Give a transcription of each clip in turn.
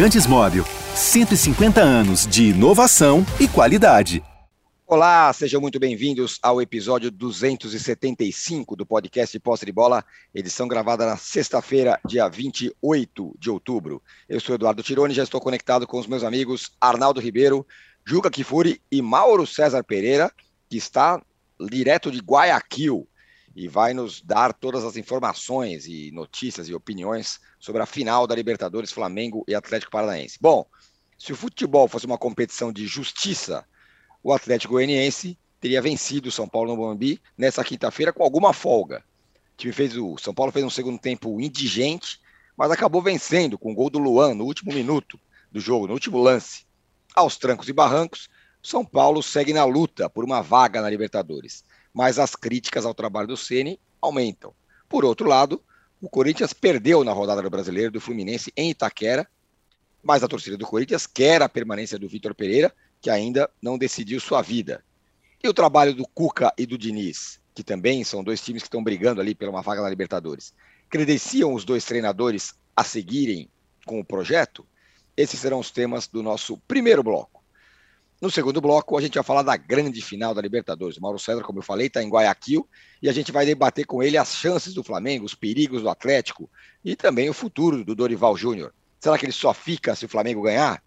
Lubrificantes Móvel. 150 anos de inovação e qualidade. Olá, sejam muito bem-vindos ao episódio 275 do podcast Posse de Bola, edição gravada na sexta-feira, dia 28 de outubro. Eu sou Eduardo Tironi, já estou conectado com os meus amigos Arnaldo Ribeiro, Juca Kifuri e Mauro César Pereira, que está direto de Guayaquil e vai nos dar todas as informações e notícias e opiniões sobre a final da Libertadores Flamengo e Atlético Paranaense. Bom, se o futebol fosse uma competição de justiça, o Atlético Goianiense teria vencido o São Paulo no Morumbi nessa quinta-feira com alguma folga. O time fez o São Paulo fez um segundo tempo indigente, mas acabou vencendo com o gol do Luan no último minuto do jogo, no último lance. Aos trancos e barrancos, São Paulo segue na luta por uma vaga na Libertadores, mas as críticas ao trabalho do Ceni aumentam. Por outro lado, o Corinthians perdeu na rodada do Brasileiro do Fluminense em Itaquera, mas a torcida do Corinthians quer a permanência do Vitor Pereira que ainda não decidiu sua vida. E o trabalho do Cuca e do Diniz, que também são dois times que estão brigando ali pela uma vaga na Libertadores, credenciam os dois treinadores a seguirem com o projeto? Esses serão os temas do nosso primeiro bloco. No segundo bloco, a gente vai falar da grande final da Libertadores. Mauro César, como eu falei, está em Guayaquil e a gente vai debater com ele as chances do Flamengo, os perigos do Atlético e também o futuro do Dorival Júnior. Será que ele só fica se o Flamengo ganhar?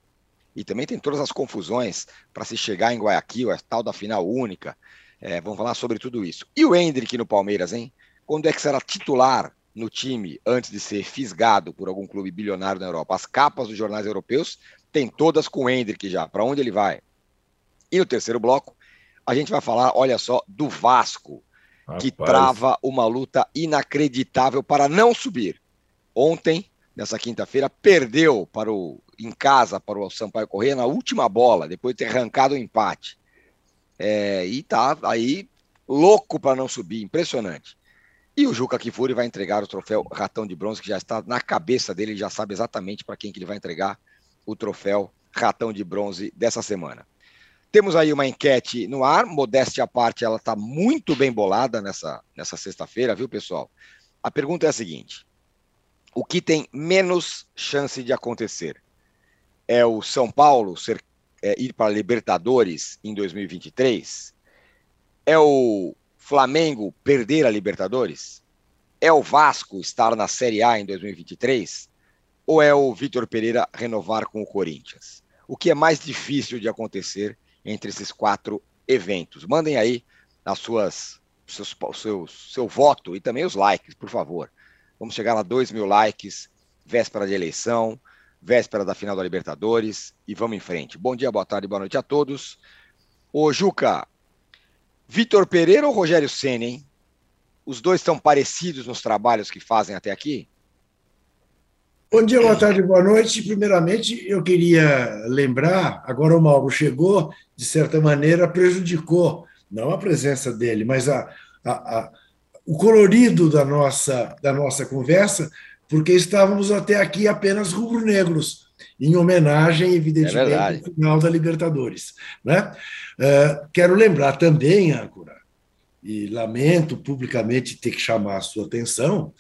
E também tem todas as confusões para se chegar em Guayaquil, a tal da final única. É, vamos falar sobre tudo isso. E o Hendrick no Palmeiras, hein? Quando é que será titular no time antes de ser fisgado por algum clube bilionário na Europa? As capas dos jornais europeus tem todas com o Hendrick já. Para onde ele vai? E no terceiro bloco, a gente vai falar, olha só, do Vasco, Rapaz. que trava uma luta inacreditável para não subir. Ontem, nessa quinta-feira, perdeu para o em casa para o Sampaio Corrêa na última bola, depois de ter arrancado o empate. É, e tá aí louco para não subir, impressionante. E o Juca Kifuri vai entregar o troféu Ratão de Bronze, que já está na cabeça dele, ele já sabe exatamente para quem que ele vai entregar o troféu Ratão de Bronze dessa semana. Temos aí uma enquete no ar, modéstia à parte, ela está muito bem bolada nessa, nessa sexta-feira, viu, pessoal? A pergunta é a seguinte: o que tem menos chance de acontecer? é o São Paulo ser, é, ir para Libertadores em 2023? É o Flamengo perder a Libertadores? É o Vasco estar na Série A em 2023? Ou é o Vitor Pereira renovar com o Corinthians? O que é mais difícil de acontecer entre esses quatro eventos? Mandem aí as suas, seus, seus, seu voto e também os likes, por favor. Vamos chegar a 2 mil likes, véspera de eleição véspera da final da Libertadores e vamos em frente. Bom dia, boa tarde, boa noite a todos. Ô Juca, Vitor Pereira ou Rogério Senna, hein? Os dois estão parecidos nos trabalhos que fazem até aqui? Bom dia, boa tarde, boa noite. Primeiramente, eu queria lembrar, agora o Mauro chegou, de certa maneira, prejudicou, não a presença dele, mas a, a, a o colorido da nossa, da nossa conversa, porque estávamos até aqui apenas rubro-negros, em homenagem, evidentemente, é ao final da Libertadores. Né? Uh, quero lembrar também, Âncora, e lamento publicamente ter que chamar a sua atenção,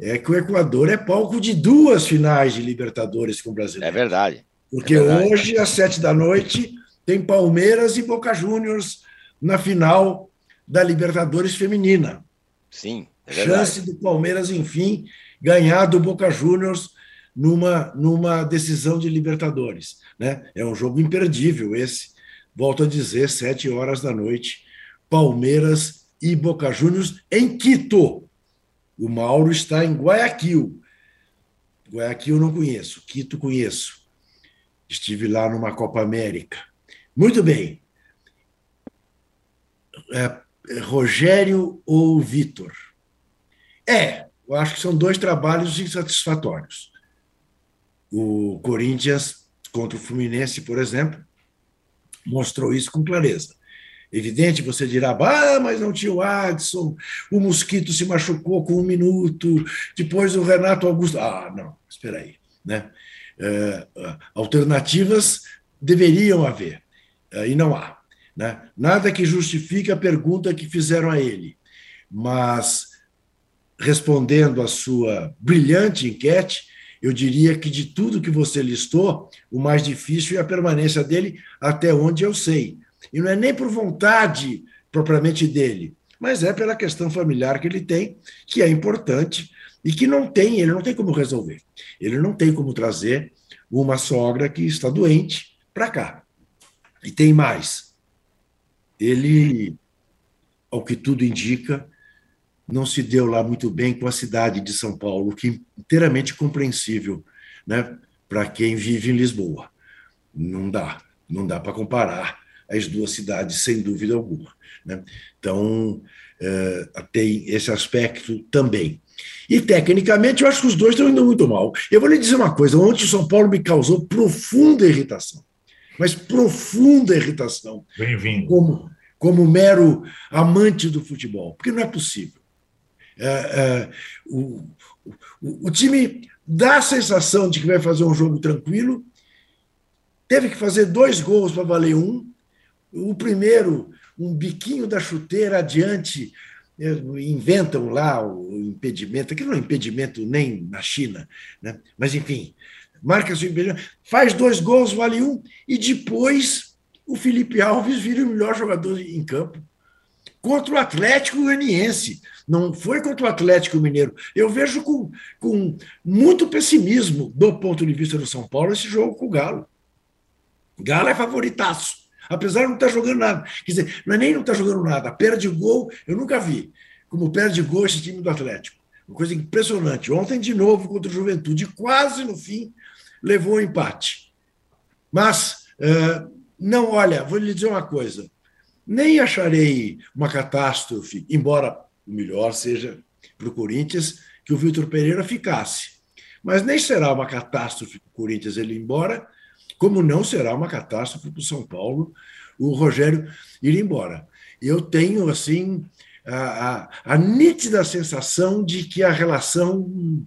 é que o Equador é palco de duas finais de Libertadores com o Brasil. É verdade. Porque é verdade. hoje, às sete da noite, tem Palmeiras e Boca Juniors na final da Libertadores Feminina. Sim, é Chance do Palmeiras, enfim, ganhar do Boca Juniors numa, numa decisão de Libertadores. Né? É um jogo imperdível esse. Volto a dizer, sete horas da noite, Palmeiras e Boca Juniors em Quito. O Mauro está em Guayaquil. Guayaquil não conheço, Quito conheço. Estive lá numa Copa América. Muito bem. É, é Rogério ou Vitor? É, eu acho que são dois trabalhos insatisfatórios. O Corinthians contra o Fluminense, por exemplo, mostrou isso com clareza. Evidente, você dirá, ah, mas não tinha o Adson, o Mosquito se machucou com um minuto, depois o Renato Augusto. Ah, não, espera aí. Né? É, alternativas deveriam haver, é, e não há. Né? Nada que justifique a pergunta que fizeram a ele, mas respondendo à sua brilhante enquete, eu diria que de tudo que você listou, o mais difícil é a permanência dele, até onde eu sei. E não é nem por vontade propriamente dele, mas é pela questão familiar que ele tem, que é importante e que não tem, ele não tem como resolver. Ele não tem como trazer uma sogra que está doente para cá. E tem mais. Ele, ao que tudo indica, não se deu lá muito bem com a cidade de São Paulo, que é inteiramente compreensível né, para quem vive em Lisboa. Não dá, não dá para comparar as duas cidades, sem dúvida alguma. Né? Então, é, tem esse aspecto também. E, tecnicamente, eu acho que os dois estão indo muito mal. Eu vou lhe dizer uma coisa: ontem o São Paulo me causou profunda irritação, mas profunda irritação. Bem-vindo. Como, como mero amante do futebol, porque não é possível. É, é, o, o, o time dá a sensação de que vai fazer um jogo tranquilo, teve que fazer dois gols para valer um. O primeiro, um biquinho da chuteira adiante, inventam lá o impedimento, aquilo não é impedimento nem na China, né? mas enfim, marca seu impedimento, faz dois gols, vale um, e depois o Felipe Alves vira o melhor jogador em campo contra o Atlético Goianiense. Não foi contra o Atlético Mineiro. Eu vejo com, com muito pessimismo, do ponto de vista do São Paulo, esse jogo com o Galo. Galo é favoritaço apesar de não estar tá jogando nada. Quer dizer, não é nem não estar tá jogando nada, perde gol, eu nunca vi como perde gol esse time do Atlético. Uma coisa impressionante. Ontem, de novo, contra o Juventude, quase no fim, levou o um empate. Mas, uh, não, olha, vou lhe dizer uma coisa. Nem acharei uma catástrofe, embora o melhor seja para o Corinthians que o Vitor Pereira ficasse. Mas nem será uma catástrofe para o Corinthians ele ir embora, como não será uma catástrofe para o São Paulo o Rogério ir embora. Eu tenho, assim, a, a, a nítida sensação de que a relação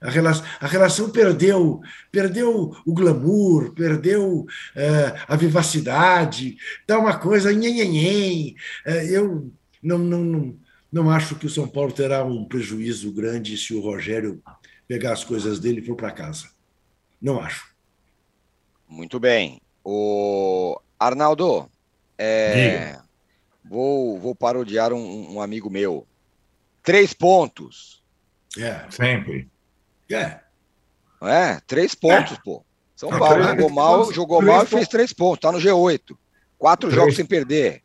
a relação, a relação perdeu, perdeu o glamour, perdeu é, a vivacidade, dá uma coisa nhenhenhen. É, eu não, não, não, não acho que o São Paulo terá um prejuízo grande se o Rogério pegar as coisas dele e for para casa. Não acho. Muito bem. O Arnaldo, é, vou, vou parodiar um, um, amigo meu. Três pontos. É. Sempre. É. É, três pontos, é. pô. São Paulo jogou mal, jogou mal e fez três pontos. Tá no G8. Quatro três... jogos sem perder.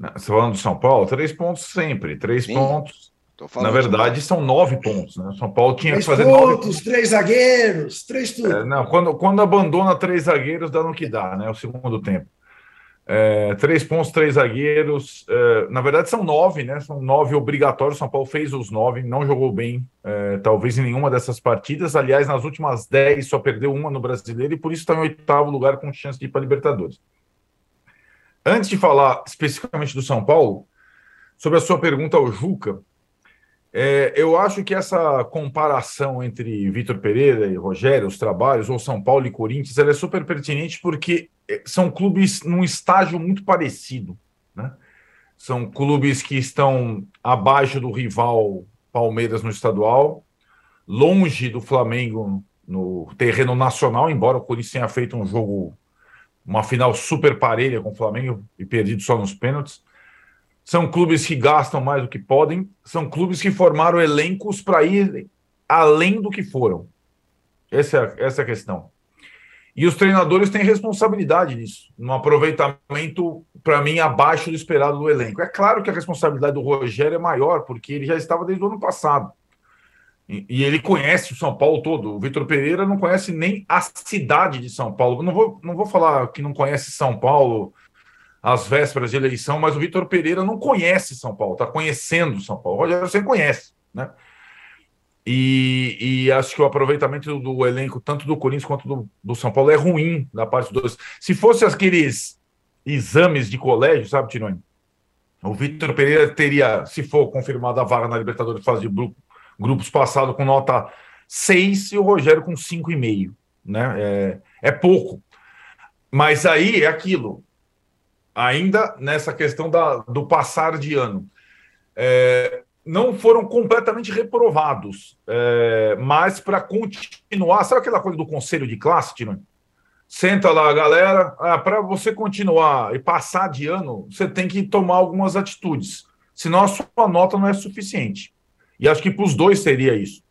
Tá falando do São Paulo? Três pontos sempre. Três Sim. pontos na verdade, são nove pontos. Né? São Paulo tinha três que fazer pontos, nove... três zagueiros, três tudo. É, não, quando, quando abandona três zagueiros, dá no que dá, né? O segundo tempo. É, três pontos, três zagueiros. É, na verdade, são nove, né? São nove obrigatórios. São Paulo fez os nove, não jogou bem, é, talvez em nenhuma dessas partidas. Aliás, nas últimas dez só perdeu uma no brasileiro e por isso está em oitavo lugar com chance de ir para Libertadores. Antes de falar especificamente do São Paulo, sobre a sua pergunta ao Juca, é, eu acho que essa comparação entre Vitor Pereira e Rogério, os trabalhos, ou São Paulo e Corinthians, ela é super pertinente porque é, são clubes num estágio muito parecido. Né? São clubes que estão abaixo do rival Palmeiras no estadual, longe do Flamengo no terreno nacional, embora o Corinthians tenha feito um jogo, uma final super parelha com o Flamengo e perdido só nos pênaltis. São clubes que gastam mais do que podem, são clubes que formaram elencos para ir além do que foram. Essa é, essa é a questão. E os treinadores têm responsabilidade nisso, no aproveitamento, para mim, abaixo do esperado do elenco. É claro que a responsabilidade do Rogério é maior, porque ele já estava desde o ano passado. E, e ele conhece o São Paulo todo. O Vitor Pereira não conhece nem a cidade de São Paulo. Não vou, não vou falar que não conhece São Paulo às vésperas de eleição, mas o Vitor Pereira não conhece São Paulo, está conhecendo São Paulo. O Rogério você conhece, né? E, e, acho que o aproveitamento do, do, elenco, tanto do Corinthians quanto do, do, São Paulo, é ruim da parte dos. Se fosse aqueles exames de colégio, sabe, Tironi? O Vitor Pereira teria, se for confirmada a vaga na Libertadores fase de grupo, grupos passado com nota 6 e o Rogério com 5,5. Né? É, é pouco. Mas aí é aquilo ainda nessa questão da, do passar de ano. É, não foram completamente reprovados, é, mas para continuar, sabe aquela coisa do conselho de classe, Tino? Senta lá, galera, ah, para você continuar e passar de ano, você tem que tomar algumas atitudes, senão a sua nota não é suficiente. E acho que para os dois seria isso.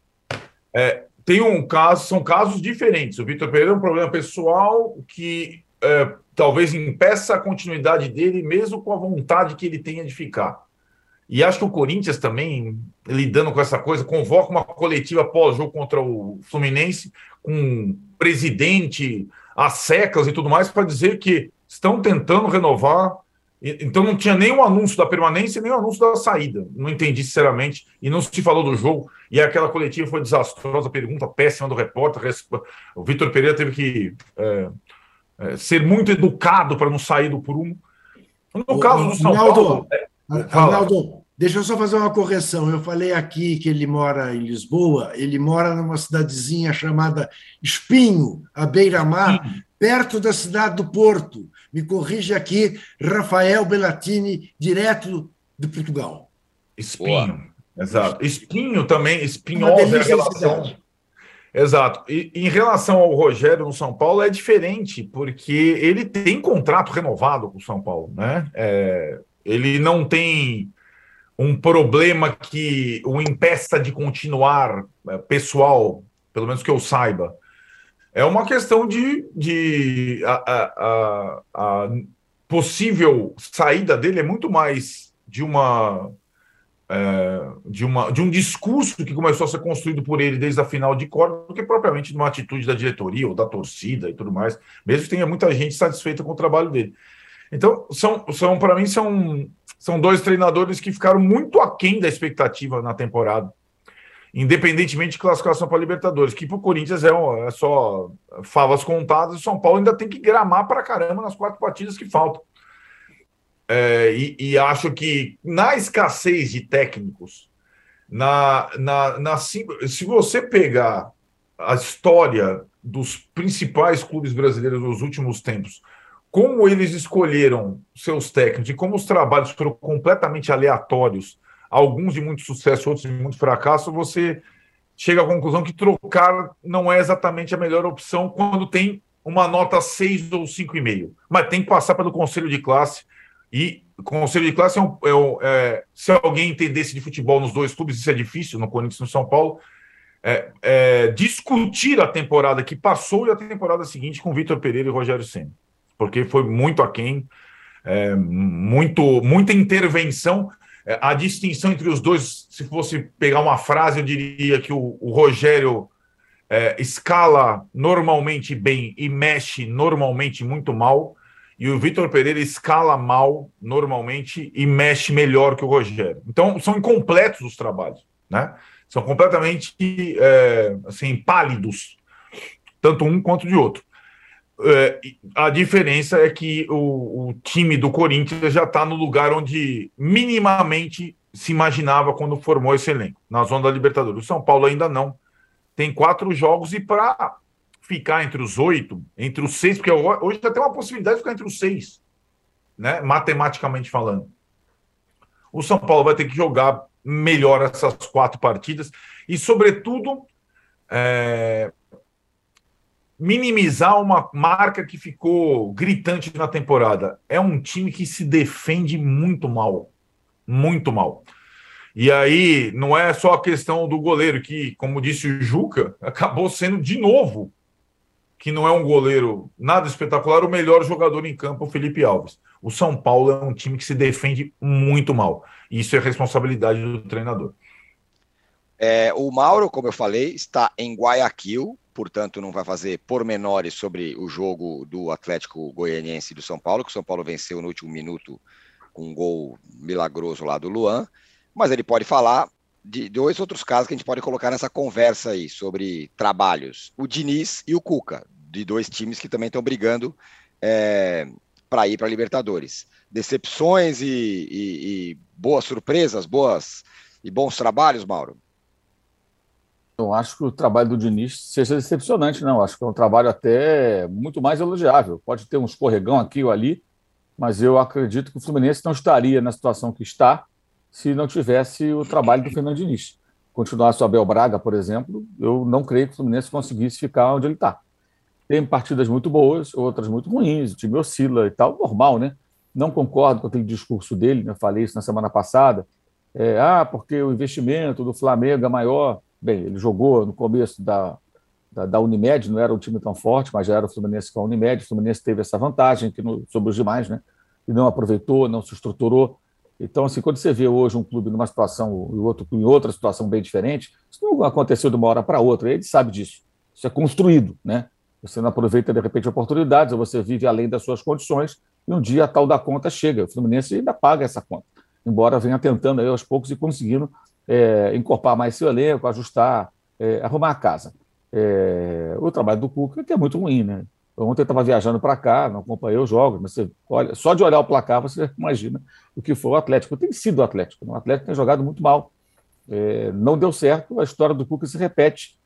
É, tem um caso, são casos diferentes. O Vitor Pereira é um problema pessoal que é, talvez impeça a continuidade dele, mesmo com a vontade que ele tenha de ficar. E acho que o Corinthians também, lidando com essa coisa, convoca uma coletiva pós-jogo contra o Fluminense, com presidente, as secas e tudo mais, para dizer que estão tentando renovar. Então não tinha nem o anúncio da permanência, nem o anúncio da saída. Não entendi, sinceramente, e não se falou do jogo. E aquela coletiva foi desastrosa, pergunta péssima do repórter. O Vitor Pereira teve que é, é, ser muito educado para não sair do prumo. No caso do São Paulo. É, Arnaldo, deixa eu só fazer uma correção. Eu falei aqui que ele mora em Lisboa, ele mora numa cidadezinha chamada Espinho, à beira-mar, perto da cidade do Porto. Me corrige aqui, Rafael Bellatini, direto de Portugal. Espinho, Boa. exato. Espinho também, espinhosa é a relação. Exato. E em relação ao Rogério no São Paulo é diferente, porque ele tem contrato renovado com o São Paulo, né? É, ele não tem um problema que o impeça de continuar é, pessoal, pelo menos que eu saiba. É uma questão de, de a, a, a possível saída dele é muito mais de uma, é, de uma de um discurso que começou a ser construído por ele desde a final de corda do que propriamente de uma atitude da diretoria ou da torcida e tudo mais, mesmo que tenha muita gente satisfeita com o trabalho dele. Então, são, são para mim, são, são dois treinadores que ficaram muito aquém da expectativa na temporada, independentemente de classificação para Libertadores, que para o Corinthians é, é, só favas contadas, o São Paulo ainda tem que gramar para caramba nas quatro partidas que faltam. É, e, e, acho que na escassez de técnicos, na, na, na, se você pegar a história dos principais clubes brasileiros nos últimos tempos, como eles escolheram seus técnicos e como os trabalhos foram completamente aleatórios, alguns de muito sucesso, outros de muito fracasso, você chega à conclusão que trocar não é exatamente a melhor opção quando tem uma nota 6 ou 5,5. Mas tem que passar pelo conselho de classe. E o conselho de classe é, um, é, é se alguém entendesse de futebol nos dois clubes, isso é difícil, no Corinthians e no São Paulo, é, é, discutir a temporada que passou e a temporada seguinte com Vitor Pereira e Rogério Senna porque foi muito aquém, é, muito, muita intervenção. É, a distinção entre os dois, se fosse pegar uma frase, eu diria que o, o Rogério é, escala normalmente bem e mexe normalmente muito mal, e o Vitor Pereira escala mal normalmente e mexe melhor que o Rogério. Então, são incompletos os trabalhos, né? São completamente é, assim, pálidos, tanto um quanto de outro. É, a diferença é que o, o time do Corinthians já está no lugar onde minimamente se imaginava quando formou esse elenco, na zona da Libertadores. O São Paulo ainda não. Tem quatro jogos e para ficar entre os oito, entre os seis, porque hoje já tem uma possibilidade de ficar entre os seis, né? matematicamente falando. O São Paulo vai ter que jogar melhor essas quatro partidas e, sobretudo, é, minimizar uma marca que ficou gritante na temporada. É um time que se defende muito mal. Muito mal. E aí, não é só a questão do goleiro, que, como disse o Juca, acabou sendo de novo, que não é um goleiro nada espetacular, o melhor jogador em campo, o Felipe Alves. O São Paulo é um time que se defende muito mal. E isso é responsabilidade do treinador. É, o Mauro, como eu falei, está em Guayaquil, portanto não vai fazer pormenores sobre o jogo do Atlético Goianiense do São Paulo, que o São Paulo venceu no último minuto com um gol milagroso lá do Luan, mas ele pode falar de dois outros casos que a gente pode colocar nessa conversa aí sobre trabalhos, o Diniz e o Cuca, de dois times que também estão brigando é, para ir para Libertadores. Decepções e, e, e boas surpresas, boas e bons trabalhos, Mauro? Eu acho que o trabalho do Diniz seja decepcionante, não. Acho que é um trabalho até muito mais elogiável. Pode ter um escorregão aqui ou ali, mas eu acredito que o Fluminense não estaria na situação que está se não tivesse o trabalho do Fernando Diniz. Continuasse o Abel Braga, por exemplo, eu não creio que o Fluminense conseguisse ficar onde ele está. Tem partidas muito boas, outras muito ruins, o time oscila e tal, normal, né? Não concordo com aquele discurso dele, né? falei isso na semana passada. É, ah, porque o investimento do Flamengo é maior. Bem, ele jogou no começo da, da, da, Unimed, não era um time tão forte, mas já era o Fluminense com a Unimed. O Fluminense teve essa vantagem que no, sobre os demais, né? E não aproveitou, não se estruturou. Então, assim, quando você vê hoje um clube numa situação e outro em outra situação bem diferente, isso não aconteceu de uma hora para outra. Ele sabe disso. Isso é construído, né? Você não aproveita de repente oportunidades, ou você vive além das suas condições e um dia a tal da conta chega. O Fluminense ainda paga essa conta, embora venha tentando aí aos poucos e conseguindo é, incorporar mais seu elenco, ajustar, é, arrumar a casa. É, o trabalho do Cuca, que é muito ruim, né? Ontem eu estava viajando para cá, não acompanhei os jogos, mas você olha, só de olhar o placar você imagina o que foi o Atlético. Tem sido o Atlético. Né? O Atlético tem jogado muito mal. É, não deu certo, a história do Cuca se repete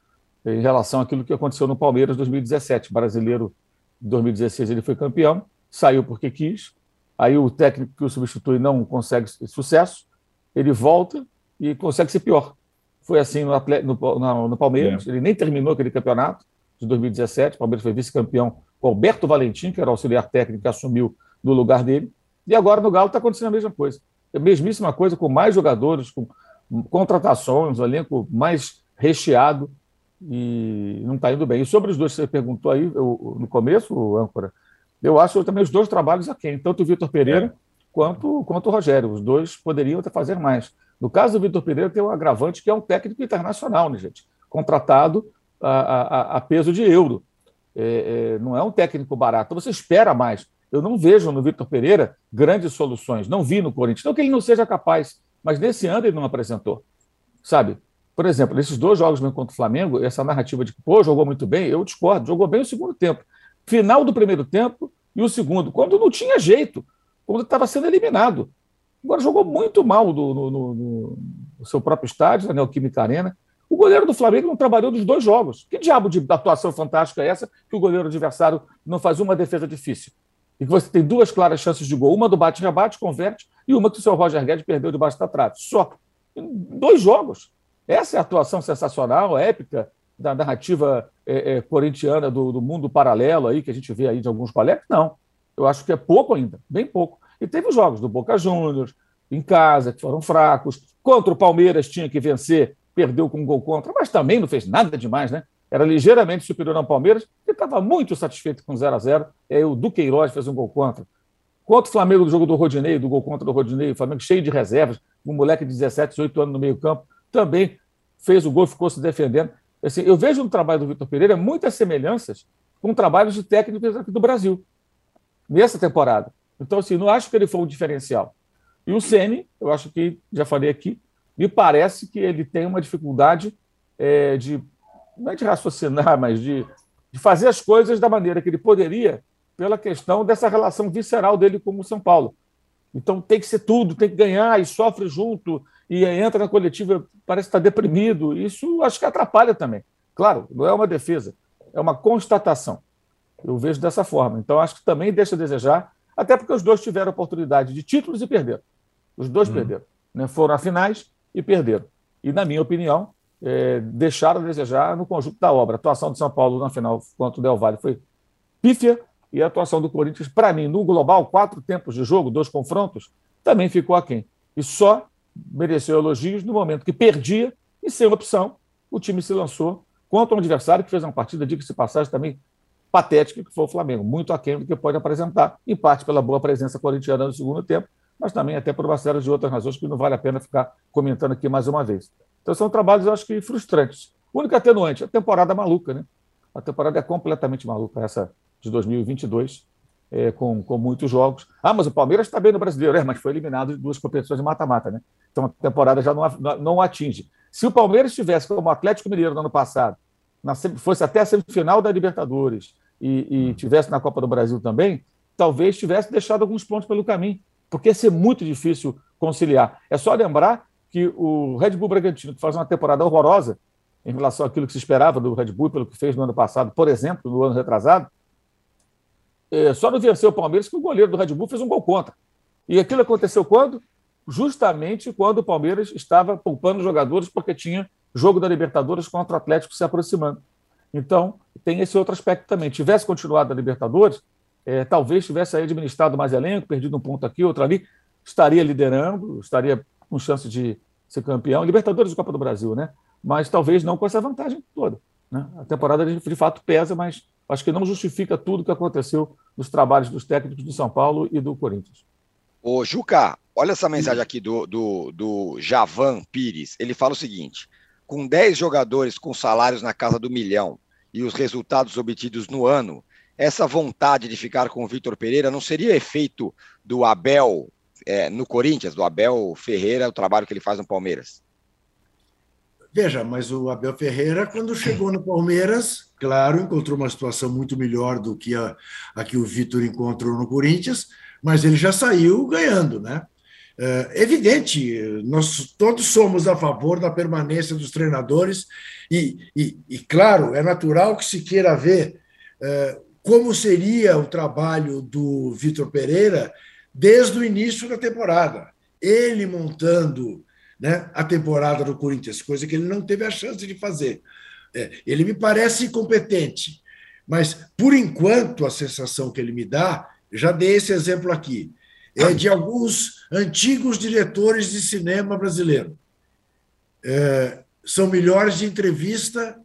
em relação àquilo que aconteceu no Palmeiras em 2017. O brasileiro em 2016 ele foi campeão, saiu porque quis, aí o técnico que o substitui não consegue sucesso, ele volta e consegue ser pior. Foi assim no, no, no, no Palmeiras, é. ele nem terminou aquele campeonato de 2017, o Palmeiras foi vice-campeão com Alberto Valentim, que era o auxiliar técnico que assumiu no lugar dele, e agora no Galo está acontecendo a mesma coisa. É a mesmíssima coisa, com mais jogadores, com contratações, um elenco mais recheado, e não está indo bem. E sobre os dois que você perguntou aí eu, no começo, âncora, eu acho também os dois trabalhos aqui, tanto o Vitor Pereira é. quanto, quanto o Rogério. Os dois poderiam até fazer mais. No caso do Vitor Pereira, tem um agravante que é um técnico internacional, né, gente? Contratado a, a, a peso de euro. É, é, não é um técnico barato. Então, você espera mais. Eu não vejo no Vitor Pereira grandes soluções. Não vi no Corinthians. Não que ele não seja capaz, mas nesse ano ele não apresentou. Sabe? Por exemplo, nesses dois jogos mesmo contra o Flamengo, essa narrativa de que, pô, jogou muito bem, eu discordo. Jogou bem o segundo tempo. Final do primeiro tempo e o segundo, quando não tinha jeito, quando estava sendo eliminado. Agora jogou muito mal no, no, no, seu próprio estádio, na Neoquímica Arena. O goleiro do Flamengo não trabalhou dos dois jogos. Que diabo de atuação fantástica é essa que o goleiro adversário não faz uma defesa difícil? E que você tem duas claras chances de gol, uma do bate-rebate, converte, e uma que o seu Roger Guedes perdeu debaixo da trave. Só. Dois jogos. Essa é a atuação sensacional, épica, da narrativa é, é, corintiana do, do, mundo paralelo aí, que a gente vê aí de alguns colegas? Não. Eu acho que é pouco ainda, bem pouco. E teve os jogos do Boca Juniors, em casa, que foram fracos. Contra o Palmeiras tinha que vencer, perdeu com um gol contra, mas também não fez nada demais, né? Era ligeiramente superior ao Palmeiras, que estava muito satisfeito com 0 a 0 E aí o Duqueiroz fez um gol contra. Contra o Flamengo do jogo do Rodinei, do gol contra do Rodinei, o Flamengo cheio de reservas, um moleque de 17, 18 anos no meio-campo, também fez o gol, ficou se defendendo. Assim, eu vejo no trabalho do Vitor Pereira muitas semelhanças com trabalhos de técnicos aqui do Brasil, nessa temporada. Então, assim, não acho que ele foi um diferencial. E o Ceni, eu acho que, já falei aqui, me parece que ele tem uma dificuldade é, de, não é de raciocinar, mas de, de fazer as coisas da maneira que ele poderia, pela questão dessa relação visceral dele com o São Paulo. Então tem que ser tudo, tem que ganhar e sofre junto e entra na coletiva, parece estar deprimido. Isso acho que atrapalha também. Claro, não é uma defesa, é uma constatação. Eu vejo dessa forma. Então acho que também deixa a desejar, até porque os dois tiveram oportunidade de títulos e perderam. Os dois hum. perderam. Né? Foram a finais e perderam. E, na minha opinião, é, deixaram a desejar no conjunto da obra. A atuação do São Paulo na final contra o Del Valle foi pífia e a atuação do Corinthians, para mim, no global, quatro tempos de jogo, dois confrontos, também ficou aquém. E só mereceu elogios no momento que perdia e, sem opção, o time se lançou contra um adversário que fez uma partida, diga-se passagem, também patética, que foi o Flamengo, muito aquém do que pode apresentar, em parte pela boa presença corintiana no segundo tempo, mas também até por uma série de outras razões que não vale a pena ficar comentando aqui mais uma vez. Então são trabalhos, eu acho que frustrantes. O único atenuante, a temporada maluca, né? A temporada é completamente maluca, essa de 2022, é, com, com muitos jogos. Ah, mas o Palmeiras está bem no brasileiro, é, mas foi eliminado de duas competições de mata-mata, né? Então a temporada já não, não, atinge. Se o Palmeiras tivesse como Atlético Mineiro no ano passado, na, fosse até a semifinal da Libertadores e, e tivesse na Copa do Brasil também, talvez tivesse deixado alguns pontos pelo caminho porque ia ser muito difícil conciliar. É só lembrar que o Red Bull Bragantino, que faz uma temporada horrorosa em relação àquilo que se esperava do Red Bull, pelo que fez no ano passado, por exemplo, no ano retrasado, é, só não venceu o Palmeiras que o goleiro do Red Bull fez um gol contra. E aquilo aconteceu quando? justamente quando o Palmeiras estava poupando jogadores porque tinha jogo da Libertadores contra o Atlético se aproximando. Então, tem esse outro aspecto também. Tivesse continuado a Libertadores, é, talvez tivesse aí administrado mais elenco, perdido um ponto aqui, outro ali, estaria liderando, estaria com chance de ser campeão. Libertadores e Copa do Brasil, né? Mas talvez não com essa vantagem toda. Né? A temporada de fato pesa, mas acho que não justifica tudo o que aconteceu nos trabalhos dos técnicos do São Paulo e do Corinthians. Ô, Juca, olha essa mensagem aqui do, do, do Javan Pires. Ele fala o seguinte: com 10 jogadores com salários na casa do milhão e os resultados obtidos no ano, essa vontade de ficar com o Vitor Pereira não seria efeito do Abel é, no Corinthians, do Abel Ferreira, o trabalho que ele faz no Palmeiras? Veja, mas o Abel Ferreira, quando chegou no Palmeiras, claro, encontrou uma situação muito melhor do que a, a que o Vitor encontrou no Corinthians, mas ele já saiu ganhando, né? É evidente, nós todos somos a favor da permanência dos treinadores, e, e, e claro, é natural que se queira ver é, como seria o trabalho do Vitor Pereira desde o início da temporada. Ele montando né, a temporada do Corinthians, coisa que ele não teve a chance de fazer. É, ele me parece competente, mas, por enquanto, a sensação que ele me dá, já dei esse exemplo aqui, é de alguns antigos diretores de cinema brasileiro. É, são melhores de entrevista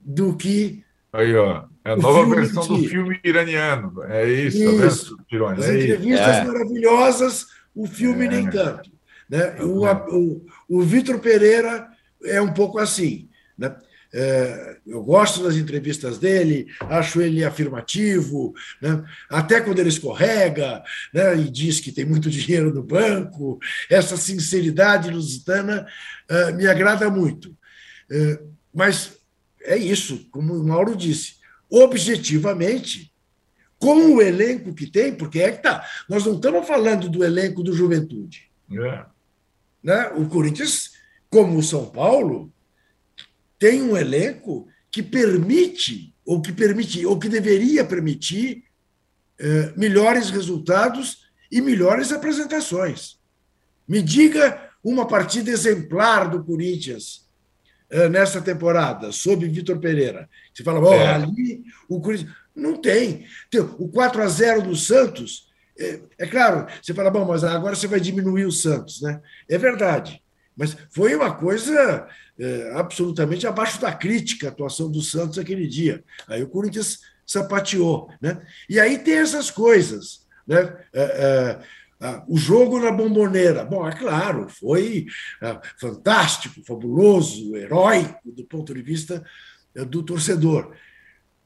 do que. Aí, ó. É a nova versão do filme iraniano. É isso, tá isso. Tá As é entrevistas é. maravilhosas, o filme é. nem tanto. Né? O, o, o Vitor Pereira é um pouco assim. Né? É, eu gosto das entrevistas dele, acho ele afirmativo, né? até quando ele escorrega né? e diz que tem muito dinheiro no banco, essa sinceridade lusitana uh, me agrada muito. Uh, mas é isso, como o Mauro disse, objetivamente, com o elenco que tem, porque é que tá, nós não estamos falando do elenco do Juventude. É. Né? O Corinthians, como o São Paulo, tem um elenco que permite, ou que permite, ou que deveria permitir, eh, melhores resultados e melhores apresentações. Me diga uma partida exemplar do Corinthians nessa temporada, sob Vitor Pereira. Você fala, oh, é. ali o Corinthians. Não tem. O 4 a 0 do Santos, é, é, claro, você fala, bom, mas agora você vai diminuir o Santos, né? É verdade. Mas foi uma coisa é, absolutamente abaixo da crítica a atuação do Santos aquele dia. Aí o Corinthians sapateou. Né? E aí tem essas coisas. Né? É, o jogo na bomboneira. Bom, é claro, foi é, fantástico, fabuloso, heróico do ponto de vista é, do torcedor.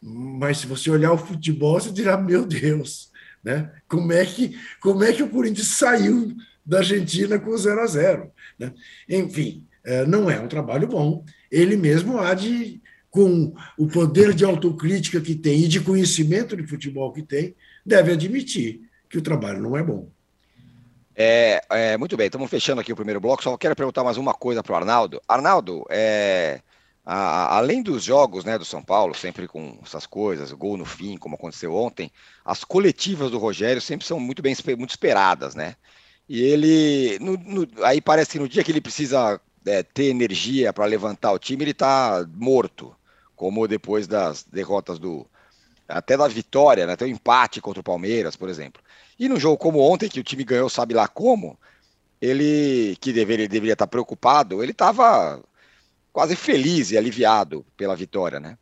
Mas se você olhar o futebol, você dirá: meu Deus, né? como, é que, como é que o Corinthians saiu da Argentina com 0 a 0 né? Enfim, é, não é um trabalho bom. Ele mesmo há de, com o poder de autocrítica que tem e de conhecimento de futebol que tem, deve admitir que o trabalho não é bom. É, é, muito bem, estamos fechando aqui o primeiro bloco. Só quero perguntar mais uma coisa para o Arnaldo. Arnaldo, é, a, além dos jogos né, do São Paulo, sempre com essas coisas, gol no fim, como aconteceu ontem, as coletivas do Rogério sempre são muito bem muito esperadas, né? E ele, no, no, aí parece que no dia que ele precisa é, ter energia para levantar o time, ele está morto, como depois das derrotas do. Até da vitória, né, até o empate contra o Palmeiras, por exemplo. E num jogo como ontem, que o time ganhou, sabe lá como, ele, que deveria, deveria estar preocupado, ele estava quase feliz e aliviado pela vitória, né?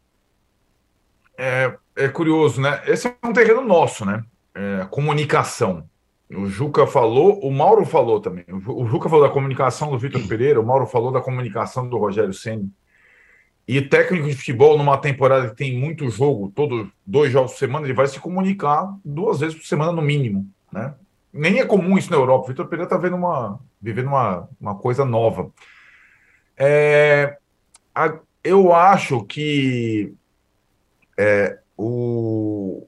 É, é curioso, né? Esse é um terreno nosso, né? É, comunicação. O Juca falou, o Mauro falou também. O Juca falou da comunicação do Vitor Pereira, o Mauro falou da comunicação do Rogério Senna. E técnico de futebol, numa temporada que tem muito jogo, todos dois jogos por semana, ele vai se comunicar duas vezes por semana no mínimo. Né? Nem é comum isso na Europa. O Vitor Pereira está vendo uma, vivendo uma, uma coisa nova. É, a, eu acho que é, o,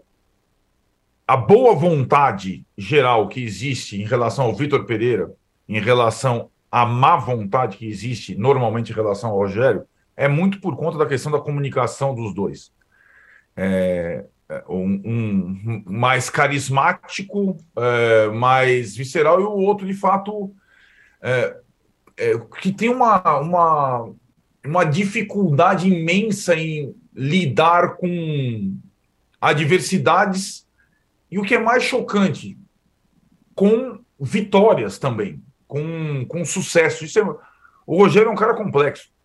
a boa vontade geral que existe em relação ao Vitor Pereira, em relação à má vontade que existe normalmente em relação ao Rogério, é muito por conta da questão da comunicação dos dois. É, é um, um, mais carismático, é, mais visceral, e o outro, de fato, é, é, que tem uma, uma, uma dificuldade imensa em lidar com adversidades e o que é mais chocante, com vitórias também, com, com sucesso. Isso é, o Rogério é um cara complexo.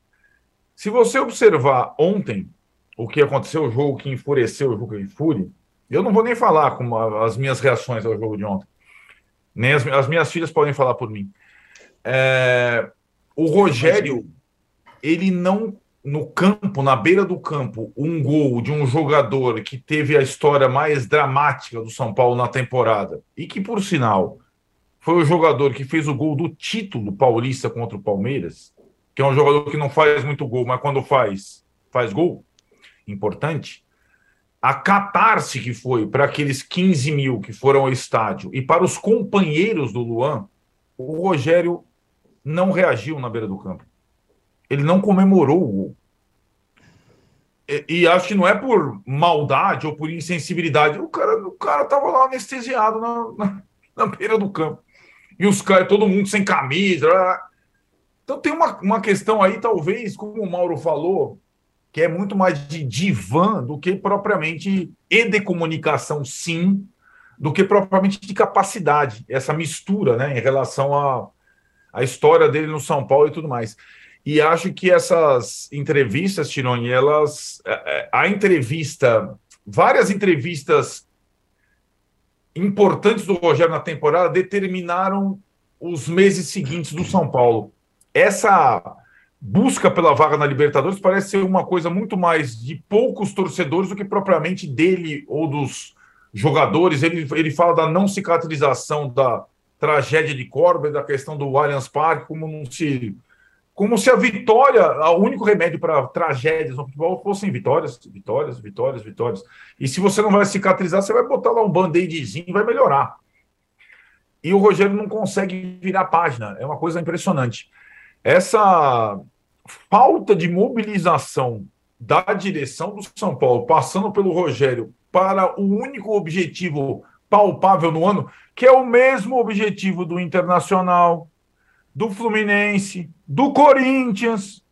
Se você observar ontem o que aconteceu, o jogo que enfureceu o jogo que Fúria, eu não vou nem falar com as minhas reações ao jogo de ontem. Nem as, as minhas filhas podem falar por mim. É, o Rogério, ele não no campo, na beira do campo, um gol de um jogador que teve a história mais dramática do São Paulo na temporada e que, por sinal, foi o jogador que fez o gol do título paulista contra o Palmeiras, que é um jogador que não faz muito gol, mas quando faz, faz gol, importante. A catarse que foi para aqueles 15 mil que foram ao estádio e para os companheiros do Luan, o Rogério não reagiu na beira do campo. Ele não comemorou o gol. E, e, acho que não é por maldade ou por insensibilidade. O cara, o cara tava lá anestesiado na, na, na beira do campo. E os caras, todo mundo sem camisa. Então tem uma, uma questão aí, talvez, como o Mauro falou, que é muito mais de divã do que propriamente e de comunicação, sim, do que propriamente de capacidade. Essa mistura, né, em relação à a, a história dele no São Paulo e tudo mais. E acho que essas entrevistas, Tironi, elas. É, é, a entrevista, várias entrevistas importantes do Rogério na temporada determinaram os meses seguintes do São Paulo. Essa busca pela vaga na Libertadores parece ser uma coisa muito mais de poucos torcedores do que propriamente dele ou dos jogadores. Ele, ele fala da não cicatrização da tragédia de Corbett, da questão do Allianz Parque, como não se como se a vitória, o único remédio para tragédias no futebol fossem vitórias, vitórias, vitórias, vitórias. E se você não vai cicatrizar, você vai botar lá um band-aidzinho e vai melhorar. E o Rogério não consegue virar página, é uma coisa impressionante. Essa falta de mobilização da direção do São Paulo, passando pelo Rogério, para o único objetivo palpável no ano, que é o mesmo objetivo do Internacional, do Fluminense, do Corinthians,